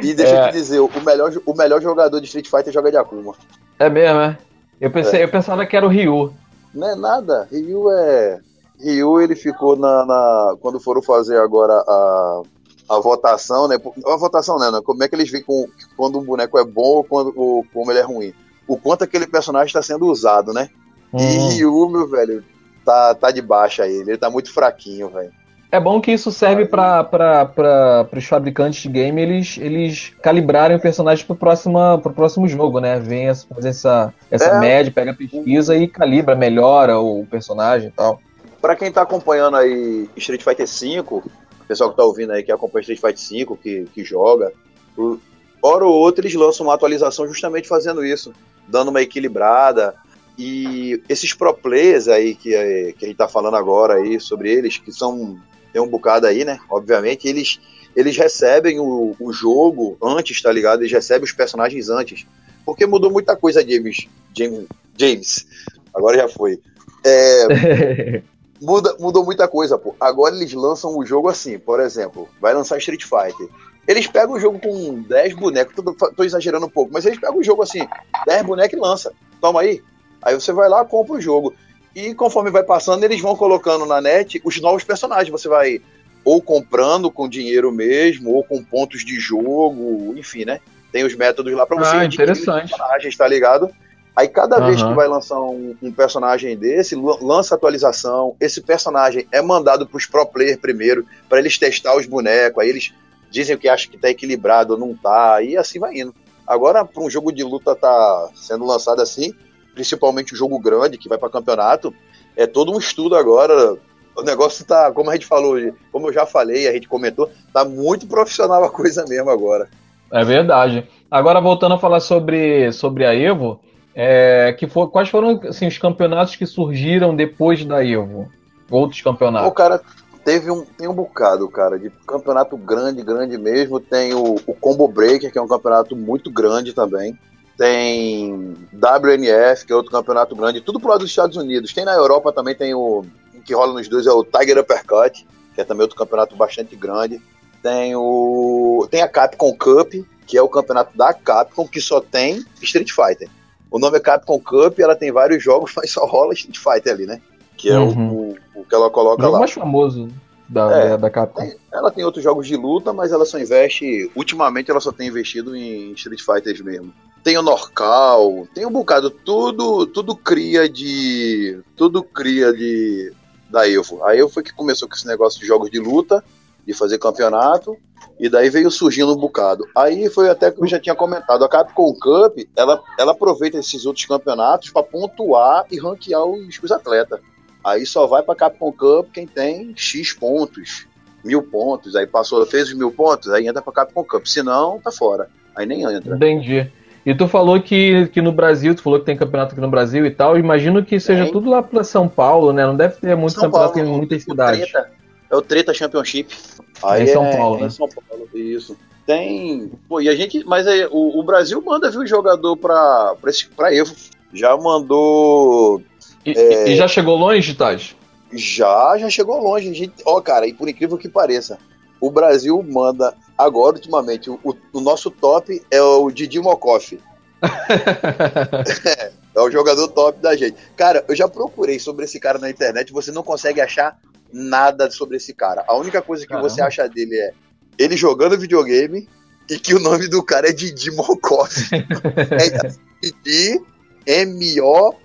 E deixa eu É. te dizer, o melhor, o melhor jogador de Street Fighter joga de Akuma. é mesmo, é? Eu, pensei, eu pensava que era o Ryu. Não é nada. Ryu é. Ryu ele ficou na, na- Quando foram fazer agora a, a votação, né? A votação, né? né, Como é que eles veem com, quando um boneco é bom ou, quando, ou como ele é ruim. O quanto aquele personagem está sendo usado, né? E Hum. Ryu, meu velho, tá, tá de baixa ele. Ele tá muito fraquinho, velho. É bom que isso serve para os fabricantes de game eles, eles calibrarem o personagem pro, próxima, pro próximo jogo, né? Vem essa, faz essa, essa É. média, pega a pesquisa e calibra, melhora o personagem e tal. Pra quem tá acompanhando aí Street Fighter V, o pessoal que tá ouvindo aí que acompanha Street Fighter V, que, que joga, o- hora ou outra eles lançam uma atualização justamente fazendo isso, dando uma equilibrada. E esses pro players aí que, é, que a gente tá falando agora aí sobre eles, que são. Tem um bocado aí, né? Obviamente, eles, eles recebem o, o jogo antes, tá ligado? Eles recebem os personagens antes. Porque mudou muita coisa, James. James. James. Agora já foi. É, muda, mudou muita coisa, pô. Agora eles lançam o jogo assim, por exemplo, vai lançar Street Fighter. Eles pegam o jogo com 10 bonecos, tô, tô exagerando um pouco, mas eles pegam o jogo assim, 10 bonecos e lança. Toma aí. Aí você vai lá, compra o jogo. E conforme vai passando, eles vão colocando na net os novos personagens. Você vai ou comprando com dinheiro mesmo, ou com pontos de jogo, enfim, né? Tem os métodos lá pra você Ah, adquirir os interessante. personagens, tá ligado? Aí cada vez Aham. que vai lançar um, um personagem desse, lan- lança atualização, esse personagem é mandado pros pro player primeiro, pra eles testar os bonecos, aí eles dizem que acham que tá equilibrado ou não tá, e assim vai indo. Agora, para um jogo de luta tá sendo lançado assim, principalmente um jogo grande que vai para campeonato, é todo um estudo agora. O negócio tá, como a gente falou, como eu já falei, a gente comentou, tá muito profissional a coisa mesmo agora. É verdade. Agora, voltando a falar sobre, sobre a Evo, é, que for, quais foram assim, os campeonatos que surgiram depois da Evo? Outros O campeonatos. cara teve um, tem um bocado, cara, de campeonato grande, grande mesmo. Tem o, o Combo Breaker, que é um campeonato muito grande também. Tem WNF, que é outro campeonato grande, tudo pro lado dos Estados Unidos. Tem na Europa também, tem o o que rola nos dois é o Tiger Uppercut, que é também outro campeonato bastante grande. Tem o tem a Capcom Cup, que é o campeonato da Capcom que só tem Street Fighter. O nome é Capcom Cup, ela tem vários jogos, mas só rola Street Fighter ali, né? Que é o- Uhum. o, o que ela O coloca jogo lá. mais famoso da, É. da Capcom. Tem- ela tem outros jogos de luta, mas ela só investe. Ultimamente ela só tem investido em Street Fighters mesmo. Tem o Norcal, tem um bocado, tudo, tudo cria de. Tudo cria de. Da Evo. A Evo foi que começou com esse negócio de jogos de luta, de fazer campeonato, e daí veio surgindo um bocado. Aí foi até que eu já tinha comentado, a Capcom Cup, ela, ela aproveita esses outros campeonatos para pontuar e ranquear os, os atletas. Aí só vai pra Capcom Cup quem tem X pontos, mil pontos. Aí passou, fez os mil pontos, aí entra pra Capcom Cup. Se não, tá fora. Aí nem entra. Entendi. E tu falou que, que no Brasil, tu falou que tem campeonato aqui no Brasil e tal. Imagino que seja Tem. tudo lá pra São Paulo, né? Não deve ter muito São campeonato Paulo, em muitas o cidades. Treta, é o Treta Championship. Aí É em São é- Paulo, é né? Em São Paulo, isso. Tem. Pô, e a gente. Mas aí, o, o Brasil manda, viu, jogador pra, pra, esse, pra Evo. Já mandou. E, É. e já chegou longe, Taj? Já, já chegou longe. A gente, ó, cara, e por incrível que pareça, o Brasil manda agora, ultimamente, o, o nosso top é o Didi Mokoff. É o jogador top da gente. Cara, eu já procurei sobre esse cara na internet, você não consegue achar nada sobre esse cara. A única coisa que Caramba. você acha dele é ele jogando videogame e que o nome do cara é Didi Mokoff. é Didi M-O-K-O-F.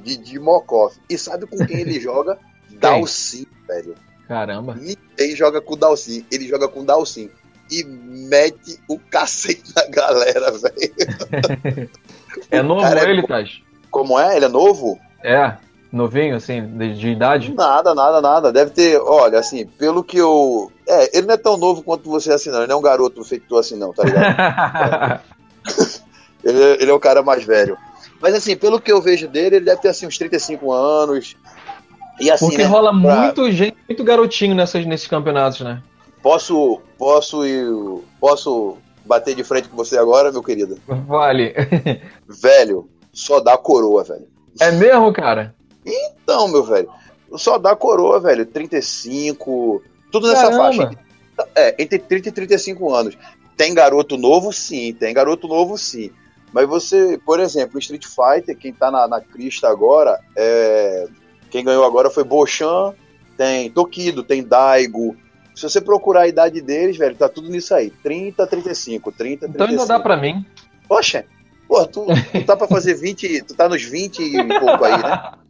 Didi Mokoff. E sabe com quem ele joga? Dalcin, velho. Caramba. Ninguém joga com o Dalcin. Ele joga com o Dalcin. E mete o cacete na galera, velho. É novo é ele. Taj? Como é? Ele é novo? É, novinho, assim, de, de idade? Nada, nada, nada. Deve ter, olha, assim, pelo que eu. É, ele não é tão novo quanto você assim, não. Ele não é um garoto feito tu assim, não, tá ligado? ele, é- ele é o cara mais velho. Mas assim, pelo que eu vejo dele, ele deve ter assim uns 35 anos. E assim, Porque né, rola pra- muito gente, muito garotinho nessas, nesses campeonatos, né? Posso, posso ir, posso bater de frente com você agora, meu querido? Vale. Velho, só dá coroa, velho. É mesmo, cara? Então, meu velho, só dá coroa, velho. 35, tudo nessa Caramba. faixa. É, entre 30 e 35 anos. Tem garoto novo, sim. Tem garoto novo, sim. Mas você, por exemplo, Street Fighter, quem tá na, na crista agora, é... quem ganhou agora foi Bochan, tem Tokido, tem Daigo. Se você procurar a idade deles, velho, tá tudo nisso aí. 30, 35, 30, 35. Então ainda dá pra mim. Poxa, pô, tu, tu tá pra fazer 20, tu tá nos 20 e pouco aí, né?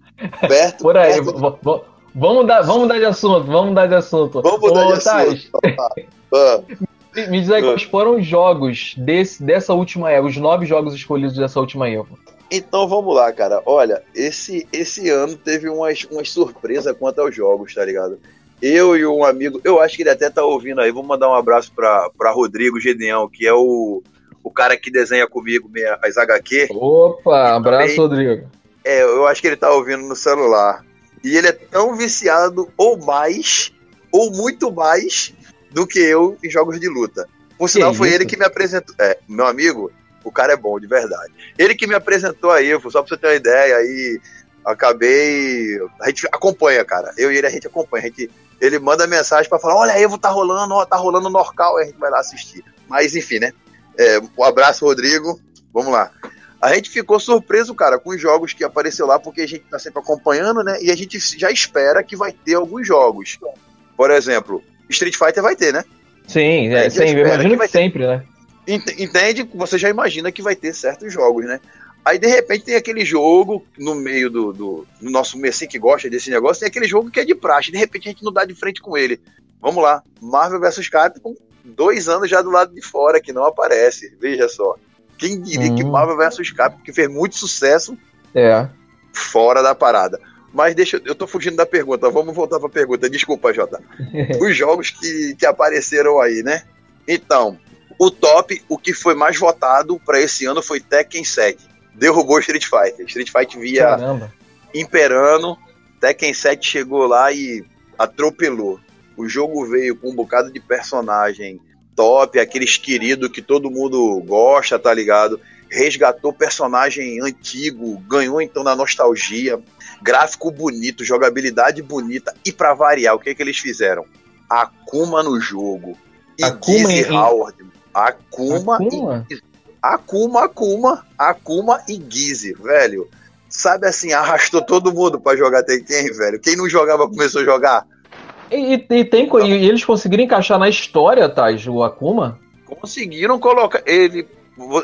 Perto, Por aí. perto Vamos mudar, vamos mudar de assunto, vamos mudar de assunto. Vamos mudar Ô, de Taj, assunto. Ah, me- diz aí Ah. quais foram os jogos desse, dessa última Evo, os nove jogos escolhidos dessa última Evo. então vamos lá, cara. Olha, esse, esse ano teve umas, umas surpresas quanto aos jogos, tá ligado? Eu e um amigo, eu acho que ele até tá ouvindo aí. Vou mandar um abraço pra, pra Rodrigo Gedeão, que é o, o cara que desenha comigo minha, as HQ. Opa, abraço, Rodrigo. É, eu acho que ele tá ouvindo no celular. E ele é tão viciado, ou mais, ou muito mais, do que eu em jogos de luta. Por sinal, Que foi isso? ele que me apresentou. É, meu amigo, o cara é bom, de verdade. Ele que me apresentou a Evo, só pra você ter uma ideia, aí acabei. A gente acompanha, cara. Eu e ele a gente acompanha. A gente, ele manda mensagem pra falar: olha, a Evo tá rolando, ó, tá rolando Norcal, aí a gente vai lá assistir. Mas enfim, né? É, um abraço, Rodrigo. Vamos lá. A gente ficou surpreso, cara, com os jogos que apareceu lá, porque a gente tá sempre acompanhando, né? E a gente já espera que vai ter alguns jogos. Por exemplo, Street Fighter vai ter, né? Sim, é, sempre, imagino que que, vai ter. sempre, né? Ent- Entende? Você já imagina que vai ter certos jogos, né? Aí de repente tem aquele jogo no meio do, do, do nosso Messi que gosta desse negócio, tem aquele jogo que é de praxe, de repente a gente não dá de frente com ele. Vamos lá, Marvel vs Capcom, dois anos já do lado de fora que não aparece. Veja só. Quem diria Hum. que Marvel vs Capcom, que fez muito sucesso, É. fora da parada. Mas deixa, eu tô fugindo da pergunta, vamos voltar pra pergunta. Desculpa, Jota. Os jogos que, que apareceram aí, né? Então, o top, o que foi mais votado pra esse ano foi Tekken 7. Derrubou Street Fighter. Street Fighter via Caramba. imperando, Tekken 7 chegou lá e atropelou. O jogo veio com um bocado de personagem top, aqueles queridos que todo mundo gosta, tá ligado? Resgatou personagem antigo, ganhou então na nostalgia, gráfico bonito, jogabilidade bonita e pra variar, o que que eles fizeram? Akuma no jogo. E Akuma Gizzy em- Howard. Akuma, Akuma? e Akuma, Akuma, Akuma e Gizzy, velho. Sabe assim, arrastou todo mundo pra jogar Tekken, velho. Quem não jogava começou a jogar. E, e- tem, co- e eles conseguiram encaixar na história, Tais, o Akuma? Conseguiram colocar ele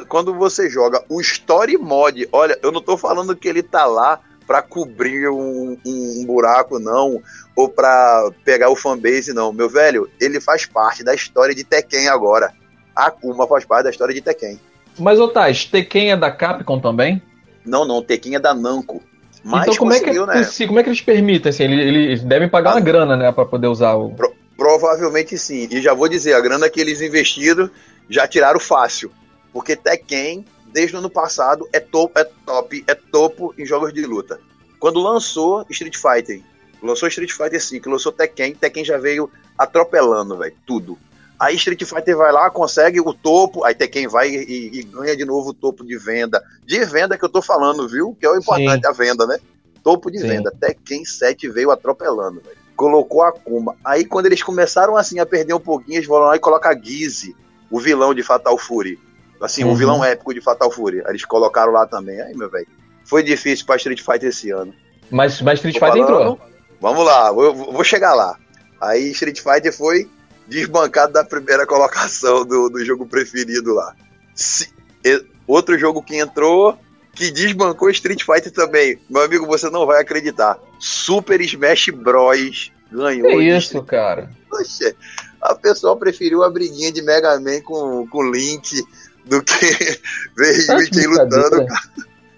quando você joga o story mod. Olha, eu não tô falando que ele tá lá pra cobrir um, um- buraco não, ou pra pegar o fanbase não. Meu velho, ele faz parte da história de Tekken agora. Akuma faz parte da história de Tekken. Mas, ô Tais, Tekken é da Capcom também? Não, não, Tekken é da Namco. Mas então como é, que, né? se- como é que eles permitem? Assim, eles, devem pagar Ah. uma grana, né, pra poder usar o... Provavelmente sim. E já vou dizer, a grana que eles investiram já tiraram fácil. Porque Tekken, desde o ano passado, é top, é top, é topo em jogos de luta. Quando lançou Street Fighter, lançou Street Fighter 5, lançou Tekken, Tekken já veio atropelando, velho, tudo. Aí Street Fighter vai lá, consegue o topo, aí Tekken vai e, e ganha de novo o topo de venda. De venda que eu tô falando, viu? Que é o importante, a venda, né? Topo de Sim. venda. Tekken 7 veio atropelando, velho. Colocou Akuma. Aí quando eles começaram assim a perder um pouquinho, eles vão lá e colocam a Gizzy, o vilão de Fatal Fury. Assim, Uhum. o vilão épico de Fatal Fury. Aí eles colocaram lá também. Aí, meu velho. Foi difícil pra Street Fighter esse ano. Mas, mas Street Fighter entrou. Vamos lá, vou vou chegar lá. Aí Street Fighter foi desbancado da primeira colocação do, do jogo preferido lá. Se- e- outro jogo que entrou, que desbancou Street Fighter também. Meu amigo, você não vai acreditar. Super Smash Bros. ganhou. Que isso, cara? Poxa, a pessoa preferiu a briguinha de Mega Man com, com Link do que ver Mickey lutando. brincadeira.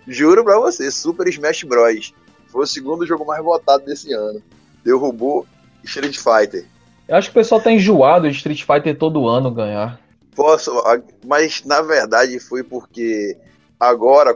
Juro pra você, Super Smash Bros. Foi o segundo jogo mais votado desse ano. Derrubou Street Fighter. Eu acho que o pessoal tá enjoado de Street Fighter todo ano ganhar. Posso, mas na verdade foi porque agora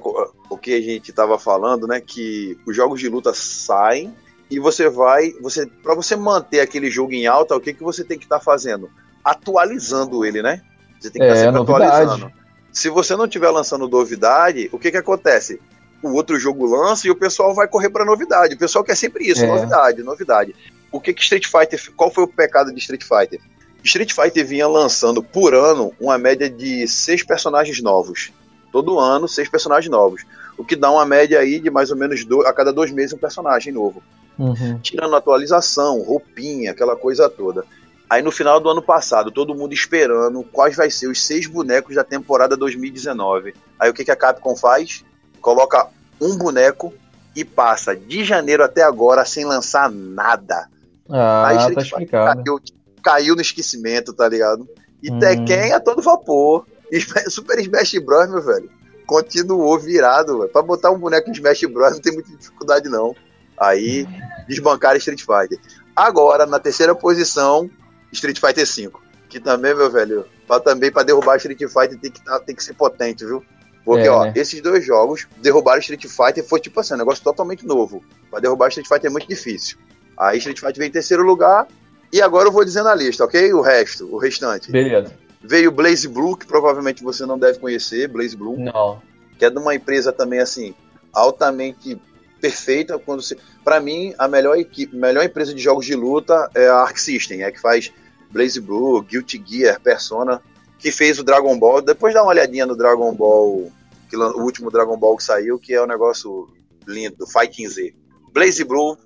o que a gente tava falando, né, que os jogos de luta saem e você vai, você para você manter aquele jogo em alta, o que que você tem que estar fazendo? Atualizando ele, né? Você tem que É, estar sempre novidade. atualizando. Se você não estiver lançando novidade, o que que acontece? O outro jogo lança e o pessoal vai correr para novidade. O pessoal quer sempre isso, É. novidade, novidade. O que que Street Fighter, qual foi o pecado de Street Fighter? Street Fighter vinha lançando por ano uma média de seis personagens novos. Todo ano, seis personagens novos. O que dá uma média aí de mais ou menos a cada dois meses um personagem novo. Uhum. Tirando atualização, roupinha, aquela coisa toda. Aí no final do ano passado, todo mundo esperando quais vai ser os seis bonecos da temporada 2019. Aí o que, que a Capcom faz? Coloca um boneco e passa de janeiro até agora sem lançar nada. Ah, Aí tá Street Fighter explicado. caiu, caiu no esquecimento, tá ligado? E Hum. Tekken a todo vapor. E Super Smash Bros, meu velho, continuou virado, velho. Pra botar um boneco de Smash Bros não tem muita dificuldade, não. Aí, desbancaram Street Fighter. Agora, na terceira posição, Street Fighter V. que também, meu velho, pra, também pra derrubar Street Fighter tem que, tá, tem que ser potente, viu? Porque, É, ó, né? esses dois jogos, derrubar Street Fighter foi tipo assim, um negócio totalmente novo. Pra derrubar Street Fighter é muito difícil. Aí Street Fighter veio em terceiro lugar, e agora eu vou dizendo a lista, ok? O resto, o restante. Beleza. Veio Blaze Blue, que provavelmente você não deve conhecer, Blaze Blue, Não. que é de uma empresa também, assim, altamente perfeita. quando você Pra mim, a melhor, equipe, melhor empresa de jogos de luta é a Arc System, é que faz Blaze Blue, Guilty Gear, Persona, que fez o Dragon Ball. Depois dá uma olhadinha no Dragon Ball, que, o último Dragon Ball que saiu, que é um negócio lindo, Fighting Z. Blaze Blue,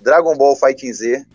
Dragon Ball Fighting Z,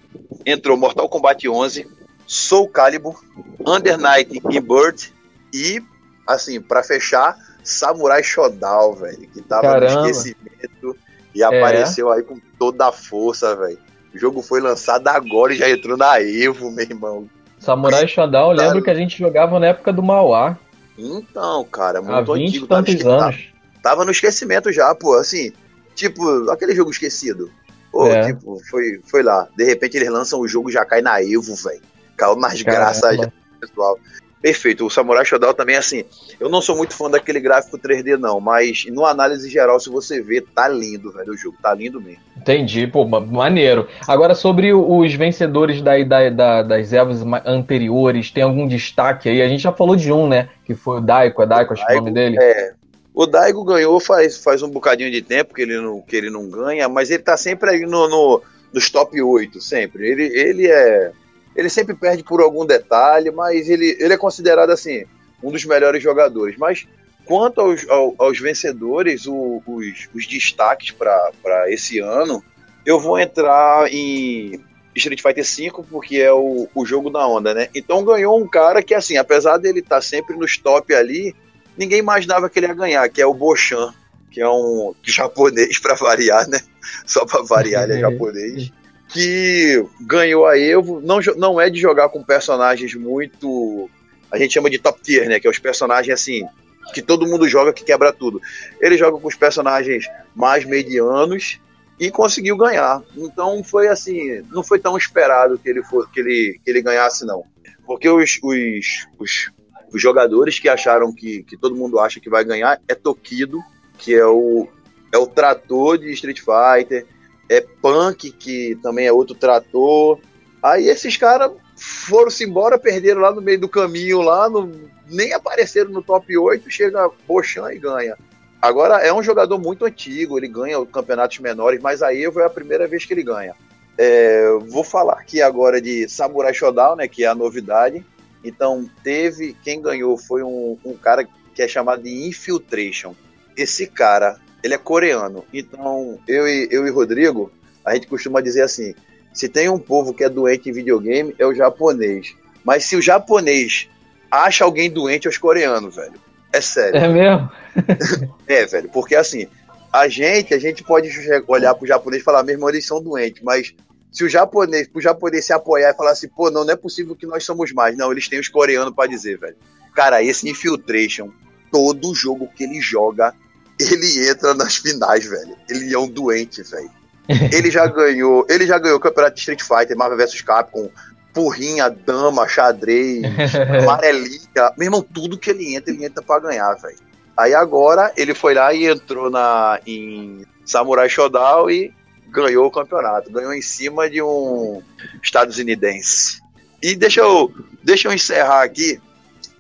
entrou Mortal Kombat 11, Soul Calibur, Under Night e Bird, e, assim, pra fechar, Samurai Shodown, velho, que tava Caramba. no esquecimento e apareceu aí com toda a força, velho. O jogo foi lançado agora e já entrou na Evo, meu irmão. Samurai Shodown, eu lembro que a gente jogava na época do Mauá, Então, cara, há muito 20 antigo. Tava, anos. tava no esquecimento já, pô, assim, tipo, aquele jogo esquecido. Pô, É. tipo, foi, foi lá. De repente eles lançam o jogo e já cai na Evo, velho. Caiu nas graças pessoal. Perfeito, o Samurai Shodown também, assim, eu não sou muito fã daquele gráfico 3D, não, mas no análise geral, se você ver, tá lindo, velho, o jogo, tá lindo mesmo. Entendi, pô, ma- maneiro. Agora, sobre os vencedores da, da- da- das Evas ma- anteriores, tem algum destaque aí? A gente já falou de um, né? Que foi o Daiko, é Daiko, acho que é o nome dele. É. O Daigo ganhou faz, faz um bocadinho de tempo que ele não, que ele não ganha, mas ele tá sempre aí no, no- nos top 8, sempre. Ele, ele é. Ele sempre perde por algum detalhe, mas ele, ele é considerado assim, um dos melhores jogadores. Mas quanto aos, ao- aos vencedores, o- os, os destaques para esse ano, eu vou entrar em Street Fighter V, porque é o, o jogo da onda, né? Então ganhou um cara que, assim, apesar dele estar sempre nos top ali, ninguém imaginava que ele ia ganhar, que é o Bochan, que é um japonês para variar, né? Só para variar, ele é japonês. Que ganhou a Evo, não, não é de jogar com personagens muito. A gente chama de top tier, né? Que é os personagens assim. Que todo mundo joga, que quebra tudo. Ele joga com os personagens mais medianos e conseguiu ganhar. Então foi assim, não foi tão esperado que ele, for, que ele, que ele ganhasse, não. Porque os, os, os, os jogadores que acharam que, que todo mundo acha que vai ganhar é Tokido, que é o, é o trator de Street Fighter, é Punk, que também é outro trator. Aí esses caras foram-se embora, perderam lá no meio do caminho, lá no, nem apareceram no top 8, chega Bochan e ganha. Agora é um jogador muito antigo, ele ganha campeonatos menores, mas a Evo é a primeira vez que ele ganha. É, vou falar aqui agora de Samurai Shodown, né, que é a novidade. Então, teve. Quem ganhou foi um, um cara que é chamado de Infiltration. Esse cara, ele é coreano. Então, eu e, eu e Rodrigo, a gente costuma dizer assim: se tem um povo que é doente em videogame, é o japonês. Mas se o japonês acha alguém doente, é os coreanos, velho. É sério. É mesmo? É, velho, porque assim, a gente, a gente pode olhar pro japonês e falar, meu irmão, eles são doentes, mas se o japonês, pro japonês se apoiar e falar assim, pô, não, não é possível que nós somos mais. Não, eles têm os coreanos pra dizer, velho. Cara, esse Infiltration, todo jogo que ele joga, ele entra nas finais, velho. Ele é um doente, velho. Ele já ganhou, ele já ganhou o campeonato de Street Fighter, Marvel vs Capcom, porrinha, dama, xadrez, amarelinha. Meu irmão, tudo que ele entra, ele entra pra ganhar, velho. Aí agora ele foi lá e entrou na, em Samurai Shodown e ganhou o campeonato. Ganhou em cima de um estadunidense. E deixa eu, deixa eu encerrar aqui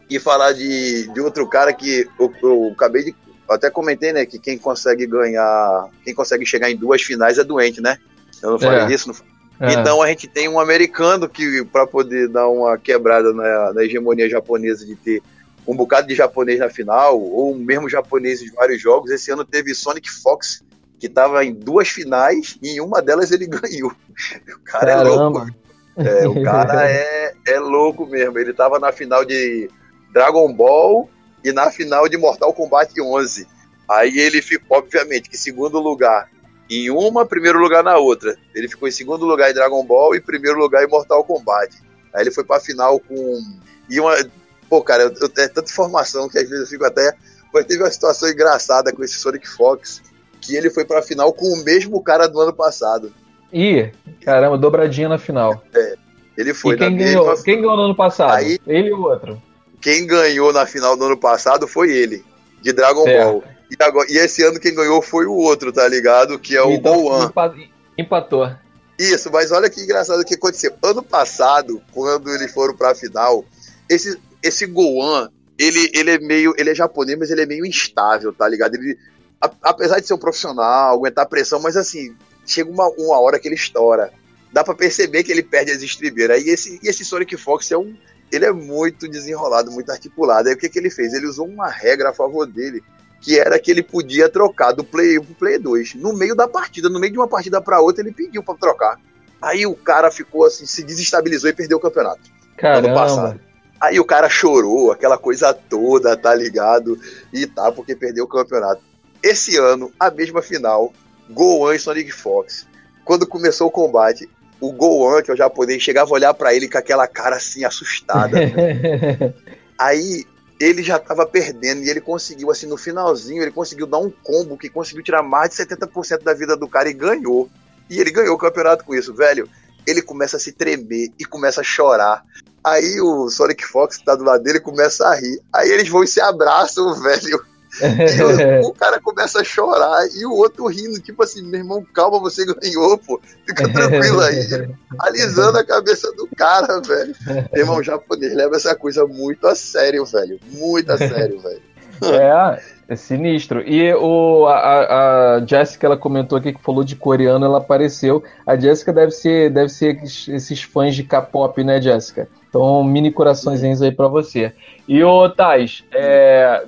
e falar de, de outro cara que eu, eu acabei de. eu até comentei, né? Que quem consegue ganhar. Quem consegue chegar em duas finais é doente, né? Eu não falei É. disso? Não É. então a gente tem um americano que, para poder dar uma quebrada na, na hegemonia japonesa de ter um bocado de japonês na final, ou mesmo japonês em vários jogos, esse ano teve Sonic Fox, que estava em duas finais, e em uma delas ele ganhou. O cara é louco. Caramba. É, o cara é, é louco mesmo. Ele tava na final de Dragon Ball e na final de Mortal Kombat 11. Aí ele ficou, obviamente, que segundo lugar em uma, primeiro lugar na outra. Ele ficou em segundo lugar em Dragon Ball e primeiro lugar em Mortal Kombat. Aí ele foi pra final com. E uma. Pô, cara, eu, eu tenho tanta informação que às vezes eu fico até. Mas teve uma situação engraçada com esse Sonic Fox. Que ele foi pra final com o mesmo cara do ano passado. Ih, caramba, dobradinha na final. Ele foi e quem na ganhou? mesma. Quem ganhou no ano passado? Aí- Ele e o outro. Quem ganhou na final do ano passado foi ele, de Dragon Certo. Ball. E, agora, e esse ano quem ganhou foi o outro, tá ligado? Que é o Então, Gohan. empa- Empatou. Isso, mas olha que engraçado o que aconteceu. Ano passado, quando eles foram pra final, esse, esse Gohan, ele, ele é meio. Ele é japonês, mas ele é meio instável, tá ligado? Ele, a- apesar de ser um profissional, aguentar pressão, mas assim, chega uma, uma hora que ele estoura. Dá pra perceber que ele perde as estribeiras. E esse, e esse Sonic Fox é um. Ele é muito desenrolado, muito articulado. Aí o que, que ele fez? Ele usou uma regra a favor dele, que era que ele podia trocar do Play 1 pro Play 2. No meio da partida, no meio de uma partida pra outra, ele pediu pra trocar. Aí o cara ficou assim, se desestabilizou e perdeu o campeonato. Ano passado. Caramba. Aí o cara chorou, aquela coisa toda, tá ligado? E tá, porque perdeu o campeonato. Esse ano, a mesma final, Gohan e Sonic Fox. Quando começou o combate, o Gohan, que é o japonês, chegava a olhar pra ele com aquela cara assim, assustada. Aí ele já tava perdendo e ele conseguiu, assim, no finalzinho, ele conseguiu dar um combo que conseguiu tirar mais de 70% da vida do cara e ganhou. E ele ganhou o campeonato com isso, velho. Ele começa a se tremer e começa a chorar. Aí o Sonic Fox que tá do lado dele começa a rir. Aí eles vão e se abraçam, velho. E o, o cara começa a chorar e o outro rindo, tipo assim, meu irmão, calma, você ganhou, pô. Fica tranquilo aí. Alisando a cabeça do cara, velho. Meu irmão, japonês leva essa coisa muito a sério, velho. Muito a sério, velho. É, é sinistro. E o, a, a Jessica, ela comentou aqui que falou de coreano, ela apareceu. A Jessica deve ser, deve ser esses- fãs de K-pop, né, Jessica? Então, mini coraçõezinhos aí pra você. E o Tais, é,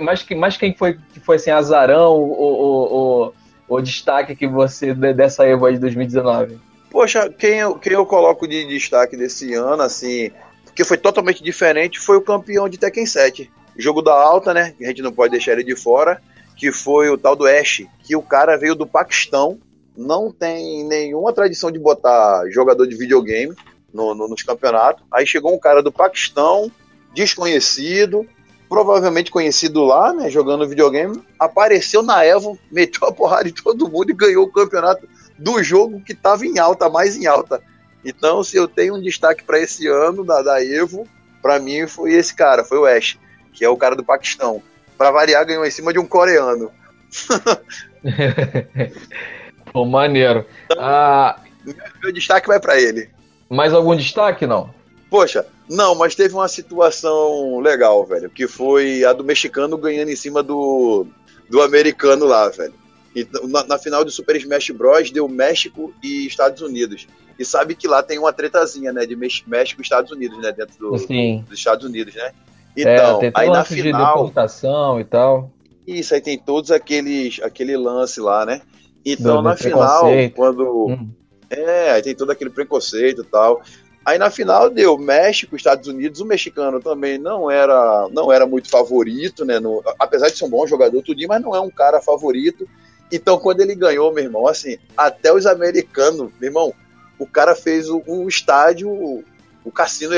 mas, que- mas quem foi que foi assim, azarão, o, o, o, o destaque que você de- dessa Evo aí de 2019? Poxa, quem eu, quem eu coloco de destaque desse ano, assim, que foi totalmente diferente, foi o campeão de Tekken 7. Jogo da alta, né? que A gente não pode deixar ele de fora. Que foi o tal do Ash, que o cara veio do Paquistão, não tem nenhuma tradição de botar jogador de videogame no- no- nos campeonatos. Aí chegou um cara do Paquistão, desconhecido, provavelmente conhecido lá, né? Jogando videogame, apareceu na Evo, meteu a porrada em todo mundo e ganhou o campeonato do jogo que estava em alta, mais em alta. Então, se eu tenho um destaque para esse ano da, da Evo, para mim foi esse cara, foi o Ash, que é o cara do Paquistão. Para variar, ganhou em cima de um coreano. Pô, maneiro. Ah, Meu destaque vai para ele. mais algum destaque, não? Poxa, não, mas teve uma situação legal, velho, que foi a do mexicano ganhando em cima do, do americano lá, velho. Então, na, na final do Super Smash Bros. deu México e Estados Unidos. E sabe que lá tem uma tretazinha, né, de México e Estados Unidos, né, dentro do, Sim. dos Estados Unidos, né? É, Então, tem todo aí na lance de final, deportação e tal. isso aí tem todos aqueles aquele lance lá, né? Então Do- do na final, preconceito. quando Hum. é, aí tem todo aquele preconceito e tal. Aí na final deu México, Estados Unidos, o mexicano também não era não era muito favorito, né? no- apesar de ser um bom jogador, tudinho, mas não é um cara favorito. Então quando ele ganhou, meu irmão, assim, até os americanos, meu irmão, o cara fez o, o estádio, o, cassino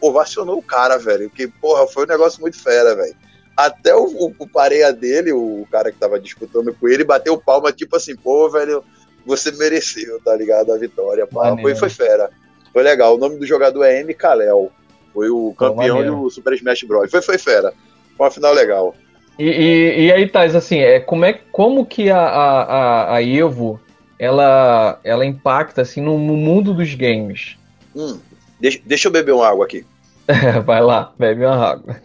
ovacionou o cara, velho. Que, porra, foi um negócio muito fera, velho. Até o, o, o pareia dele, o cara que tava disputando com ele, bateu palma, tipo assim, pô, velho, você mereceu, tá ligado? A vitória. pá. Foi, foi fera. Foi legal. O nome do jogador é M. Kalel. Foi o campeão maneiro. do Super Smash Bros. Foi, foi fera. Foi uma final legal. E, e, e aí, Thais, assim, é, como, é, como que a, a, a- a Evo ela, ela impacta assim, no, no mundo dos games? Hum, deixa, deixa eu beber uma água aqui. Vai lá, bebe uma água.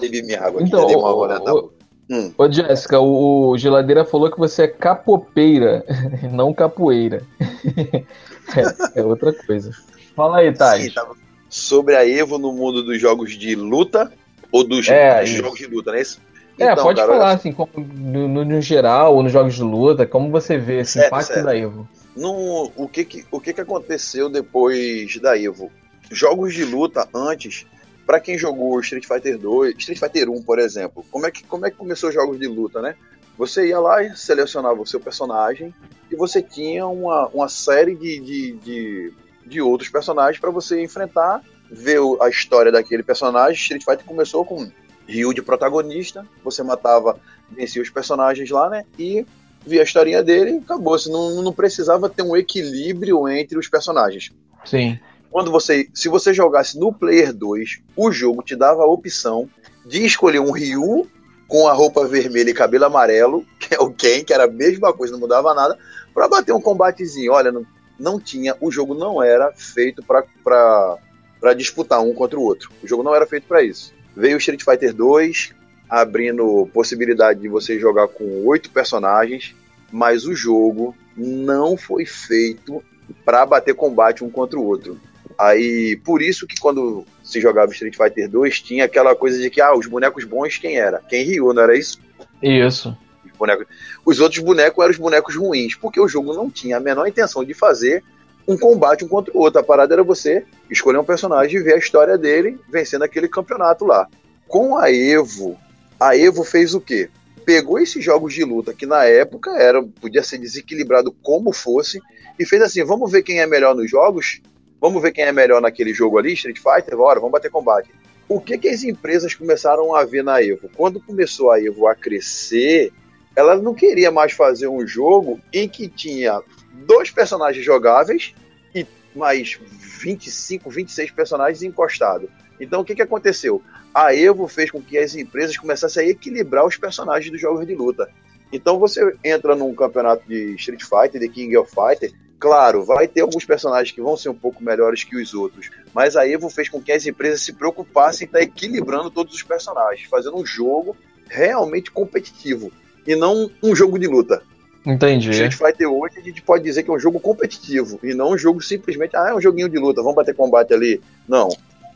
Bebi minha água aqui. Então, uma água na o-. Hum. Ô, Jéssica, o, o Geladeira falou que você é capopeira, não capoeira. é, é outra coisa. Fala aí, Thais. Tava sobre a Evo no mundo dos jogos de luta ou dos, É, jogos de luta, não é isso? É, Então, pode cara, falar, assim, como no, no- no geral, ou nos jogos de luta, como você vê esse Certo, impacto certo. da Evo? No, o, que, que, o que, que aconteceu depois da Evo? Jogos de luta antes, pra quem jogou Street Fighter 2, Street Fighter 1, por exemplo, como é que, como é que começou os jogos de luta, né? Você ia lá e selecionava o seu personagem e você tinha uma, uma série de, de, de, de outros personagens pra você enfrentar, ver a história daquele personagem. Street Fighter começou com Ryu de protagonista, você matava, vencia os personagens lá, né? E via a historinha dele e acabou. -se. Não, não precisava ter um equilíbrio entre os personagens. Sim. Quando você, se você jogasse no Player 2, o jogo te dava a opção de escolher um Ryu com a roupa vermelha e cabelo amarelo, que é o Ken, que era a mesma coisa, não mudava nada, para bater um combatezinho. Olha, não, não tinha, o jogo não era feito para disputar um contra o outro. O jogo não era feito para isso. Veio o Street Fighter 2, abrindo possibilidade de você jogar com oito personagens, mas o jogo não foi feito para bater combate um contra o outro. Aí, por isso que quando se jogava Street Fighter 2, tinha aquela coisa de que, ah, os bonecos bons quem era? Quem Ryu, não era isso? Isso. Os, bonecos. os outros bonecos eram os bonecos ruins, porque o jogo não tinha a menor intenção de fazer um combate um contra o outro. A parada era você escolher um personagem e ver a história dele vencendo aquele campeonato lá. Com a Evo, a Evo fez o quê? Pegou esses jogos de luta que na época era podia ser desequilibrado como fosse e fez assim, vamos ver quem é melhor nos jogos, vamos ver quem é melhor naquele jogo ali, Street Fighter, bora, vamos bater combate. O que que as empresas começaram a ver na Evo? Quando começou a Evo a crescer, ela não queria mais fazer um jogo em que tinha dois personagens jogáveis e mais 25, 26 personagens encostados. Então o que, que aconteceu? A Evo fez com que as empresas começassem a equilibrar os personagens dos jogos de luta. Então você entra num campeonato de Street Fighter, de King of Fighter, claro, vai ter alguns personagens que vão ser um pouco melhores que os outros, mas a Evo fez com que as empresas se preocupassem em estar equilibrando todos os personagens, fazendo um jogo realmente competitivo e não um jogo de luta. Entendi. Street Fighter hoje a gente pode dizer que é um jogo competitivo e não um jogo simplesmente, ah, é um joguinho de luta, vamos bater combate ali. Não.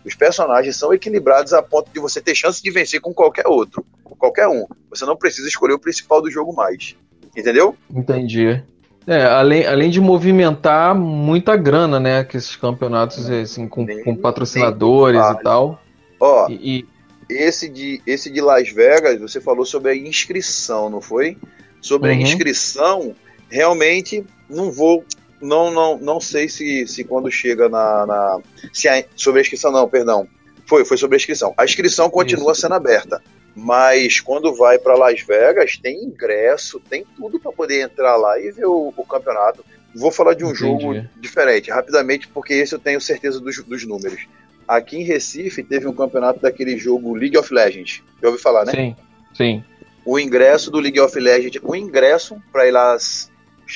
Os personagens são equilibrados a ponto de você ter chance de vencer com qualquer outro. Qualquer um. Você não precisa escolher o principal do jogo mais. Entendeu? Entendi. É, além, além de movimentar muita grana, né? Que esses campeonatos, assim, com, Nem- com patrocinadores e tal. Ó, E, e- esse de, esse de Las Vegas, você falou sobre a inscrição, não foi? Sobre Uhum. a inscrição, realmente não vou. Não, não, não sei se, se quando chega na. na- se a- sobre a inscrição, não, perdão. Foi, foi sobre a inscrição. A inscrição continua sendo aberta. Mas quando vai para Las Vegas, tem ingresso, tem tudo para poder entrar lá e ver o, o campeonato. Vou falar de um Entendi. jogo diferente, rapidamente, porque esse eu tenho certeza dos, dos números. Aqui em Recife teve um campeonato daquele jogo League of Legends. Já ouviu falar, né? sim, sim. O ingresso do League of Legends, o ingresso para ir lá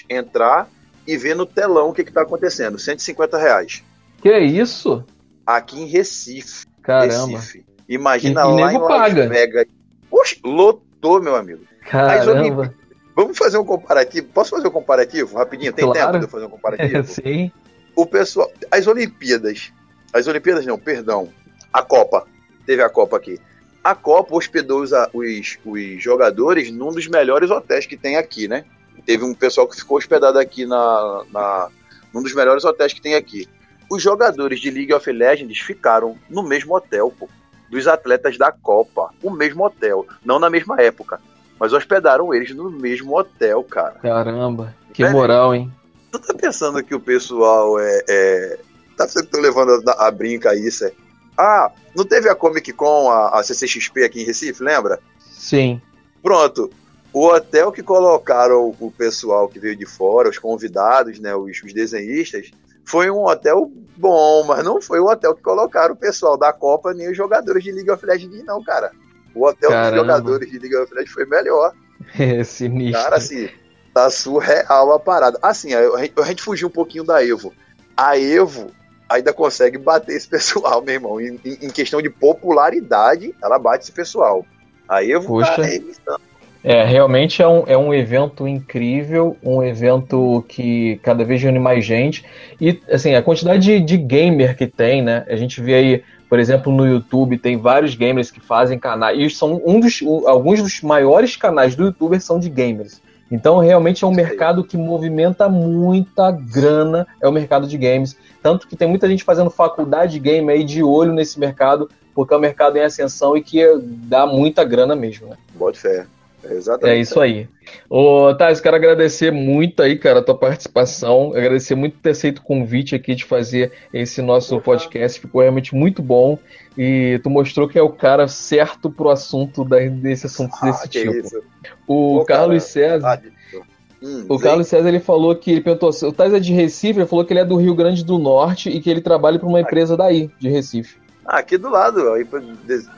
entrar e ver no telão o que está acontecendo. 150 reais. Que é isso? Aqui em Recife. Caramba. Recife. Imagina E- e lá em Las paga. Vegas. Oxe, lotou, meu amigo. Caramba. Vamos fazer um comparativo? Posso fazer um comparativo rapidinho? Tem Claro. tempo de eu fazer um comparativo? sim. o pessoal. As Olimpíadas. As Olimpíadas não, perdão. A Copa. Teve a Copa aqui. A Copa hospedou os, os, os jogadores num dos melhores hotéis que tem aqui, né? Teve um pessoal que ficou hospedado aqui na, na, num dos melhores hotéis que tem aqui. Os jogadores de League of Legends ficaram no mesmo hotel, pô. Dos atletas da Copa. O mesmo hotel. Não na mesma época. Mas hospedaram eles no mesmo hotel, cara. Caramba. Que Velho. moral, hein? Tu tá pensando que o pessoal é. é... Tá pensando que tô levando a, a brinca isso? É... Ah, não teve a Comic Con, a, a CCXP aqui em Recife, lembra? Sim. Pronto. O hotel que colocaram o pessoal que veio de fora, os convidados, né, os, os desenhistas, foi um hotel bom, mas não foi o hotel que colocaram o pessoal da Copa nem os jogadores de League of Legends, não, cara. O hotel Caramba. dos jogadores de League of Legends foi melhor. É sinistro. Cara, assim, tá surreal a parada. Assim, a, a gente- fugiu um pouquinho da Evo. A Evo ainda consegue bater esse pessoal, meu irmão. Em, em- questão de popularidade, ela bate esse pessoal. A Evo tá arrebentando. É, realmente é um, é um evento incrível, um evento que cada vez reúne mais gente. E, assim, a quantidade de, de gamer que tem, né? A gente vê aí, por exemplo, no YouTube, tem vários gamers que fazem canais. E são um dos, alguns dos maiores canais do YouTube são de gamers. Então, realmente é um mercado que movimenta muita grana, é o mercado de games. Tanto que tem muita gente fazendo faculdade de game aí de olho nesse mercado, porque é um mercado em ascensão e que dá muita grana mesmo, né? Bote fé. É exatamente. É isso aí. Ô, Thais, quero agradecer muito aí, cara, a tua participação. Agradecer muito por ter aceito o convite aqui de fazer esse nosso podcast. Ficou realmente muito bom. E tu mostrou que é o cara certo pro assunto desse assunto Ah, desse tipo. isso. O Pô, cara. Carlos César. Ah, Hum, O. Carlos César ele falou que ele perguntou, o Tais é de Recife, ele falou que ele é do Rio Grande do Norte e que ele trabalha para uma empresa daí, de Recife. Ah, aqui do lado,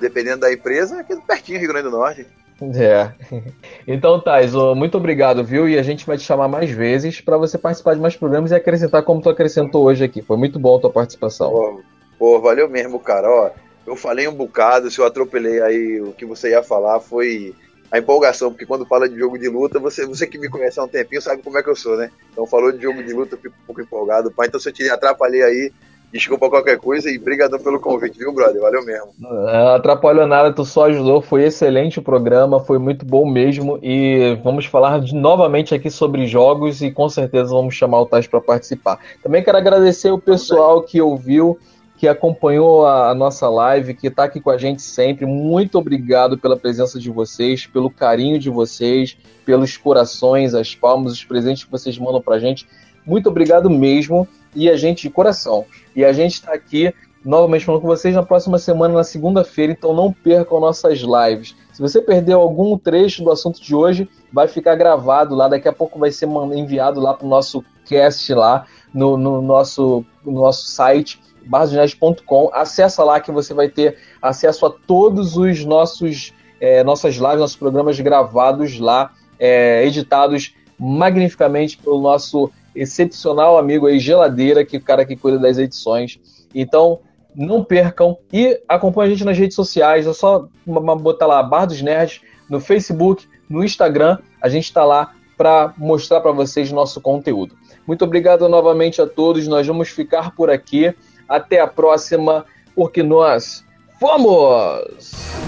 dependendo da empresa, aqui pertinho, Rio Grande do Norte. É. Então, Tais, ó, muito obrigado, viu? E a gente vai te chamar mais vezes para você participar de mais programas e acrescentar como tu acrescentou hoje aqui. Foi muito bom a tua participação. Pô, pô, valeu mesmo, cara. Ó, eu falei um bocado, se eu atropelei aí o que você ia falar foi a empolgação, porque quando fala de jogo de luta, você, você que me conhece há um tempinho sabe como é que eu sou, né? Então falou de jogo de luta, eu fico um pouco empolgado. Pai, então se eu te atrapalhei aí, desculpa qualquer coisa e brigadão pelo convite, viu, brother? Valeu mesmo. Não atrapalhou nada, tu só ajudou, foi excelente o programa, foi muito bom mesmo e vamos falar de- novamente aqui sobre jogos e com certeza vamos chamar o Tais para participar. Também quero agradecer o pessoal que ouviu, que acompanhou a, a nossa live, que está aqui com a gente sempre. Muito obrigado pela presença de vocês, pelo carinho de vocês, pelos corações, as palmas, os presentes que vocês mandam pra gente. Muito obrigado mesmo e a gente de coração. E a gente está aqui novamente falando com vocês na próxima semana, na segunda-feira, então não percam nossas lives. Se você perdeu algum trecho do assunto de hoje, vai ficar gravado lá, daqui a pouco vai ser enviado lá para o nosso cast lá, no, no nosso, no nosso site, barrasdonet.com. Acessa lá que você vai ter acesso a todos os nossos eh, nossas lives, nossos programas gravados lá, eh, editados magnificamente pelo nosso excepcional amigo aí, Geladeira, que é o cara que cuida das edições. Então, não percam e acompanhe a gente nas redes sociais. É só botar lá Bar dos Nerds no Facebook, no Instagram. A gente está lá para mostrar para vocês nosso conteúdo. Muito obrigado novamente a todos. Nós vamos ficar por aqui. Até a próxima, porque nós fomos!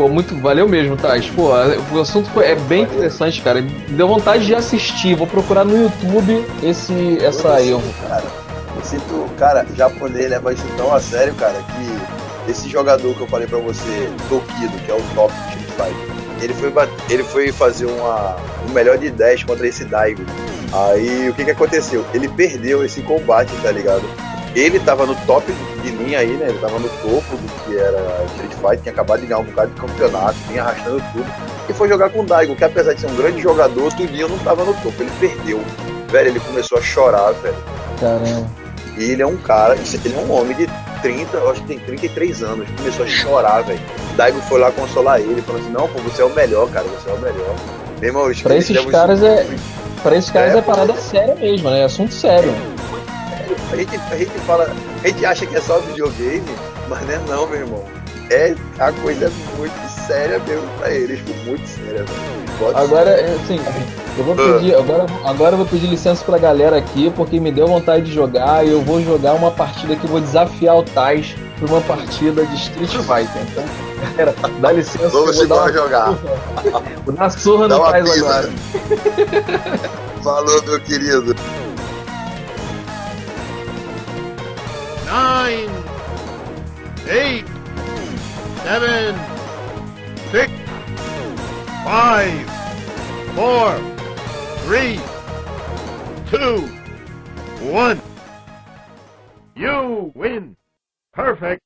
Pô, muito valeu mesmo, Thais. Pô, o assunto foi, é bem interessante, cara. Deu vontade de assistir. Vou procurar no YouTube esse, essa erro. Cara, eu sinto, cara, japonês leva isso tão a sério, cara, que esse jogador que eu falei pra você, Tokido, que é o top do Street Fighter, ele foi, ele foi fazer uma, um melhor de 10 contra esse Daigo. Aí o que que aconteceu? Ele perdeu esse combate, tá ligado? Ele tava no top de linha aí, né? Ele tava no topo do que era Street Fighter, tinha acabado de ganhar um bocado de campeonato, vinha arrastando tudo. E foi jogar com o Daigo, que apesar de ser um grande jogador, tudinho não tava no topo. Ele perdeu. Velho, ele começou a chorar, velho. Caramba. E ele é um cara, ele é um homem de 30, eu acho que tem 33 anos. Começou a chorar, velho. Daigo foi lá consolar ele, falando assim: Não, pô, você é o melhor, cara, você é o melhor. Meu irmão, Pra esses caras é- Pra esses caras É, é, parada séria mesmo, né? É assunto sério. A gente, a gente fala, a gente acha que é só videogame, mas não é não, meu irmão. É a coisa é muito séria mesmo pra eles, muito séria, Agora, é, assim, eu vou pedir, agora, agora eu vou pedir licença pra galera aqui, porque me deu vontade de jogar e eu vou jogar uma partida que vou desafiar o Tais pra uma partida de Street Fighter. Então, galera, dá licença. Vamos vou dar embora jogar. uma, vou dar uma surra Dá no uma Tais agora. Falou, meu querido. Nine, eight, seven, six, five, four, three, two, one. You win. Perfect.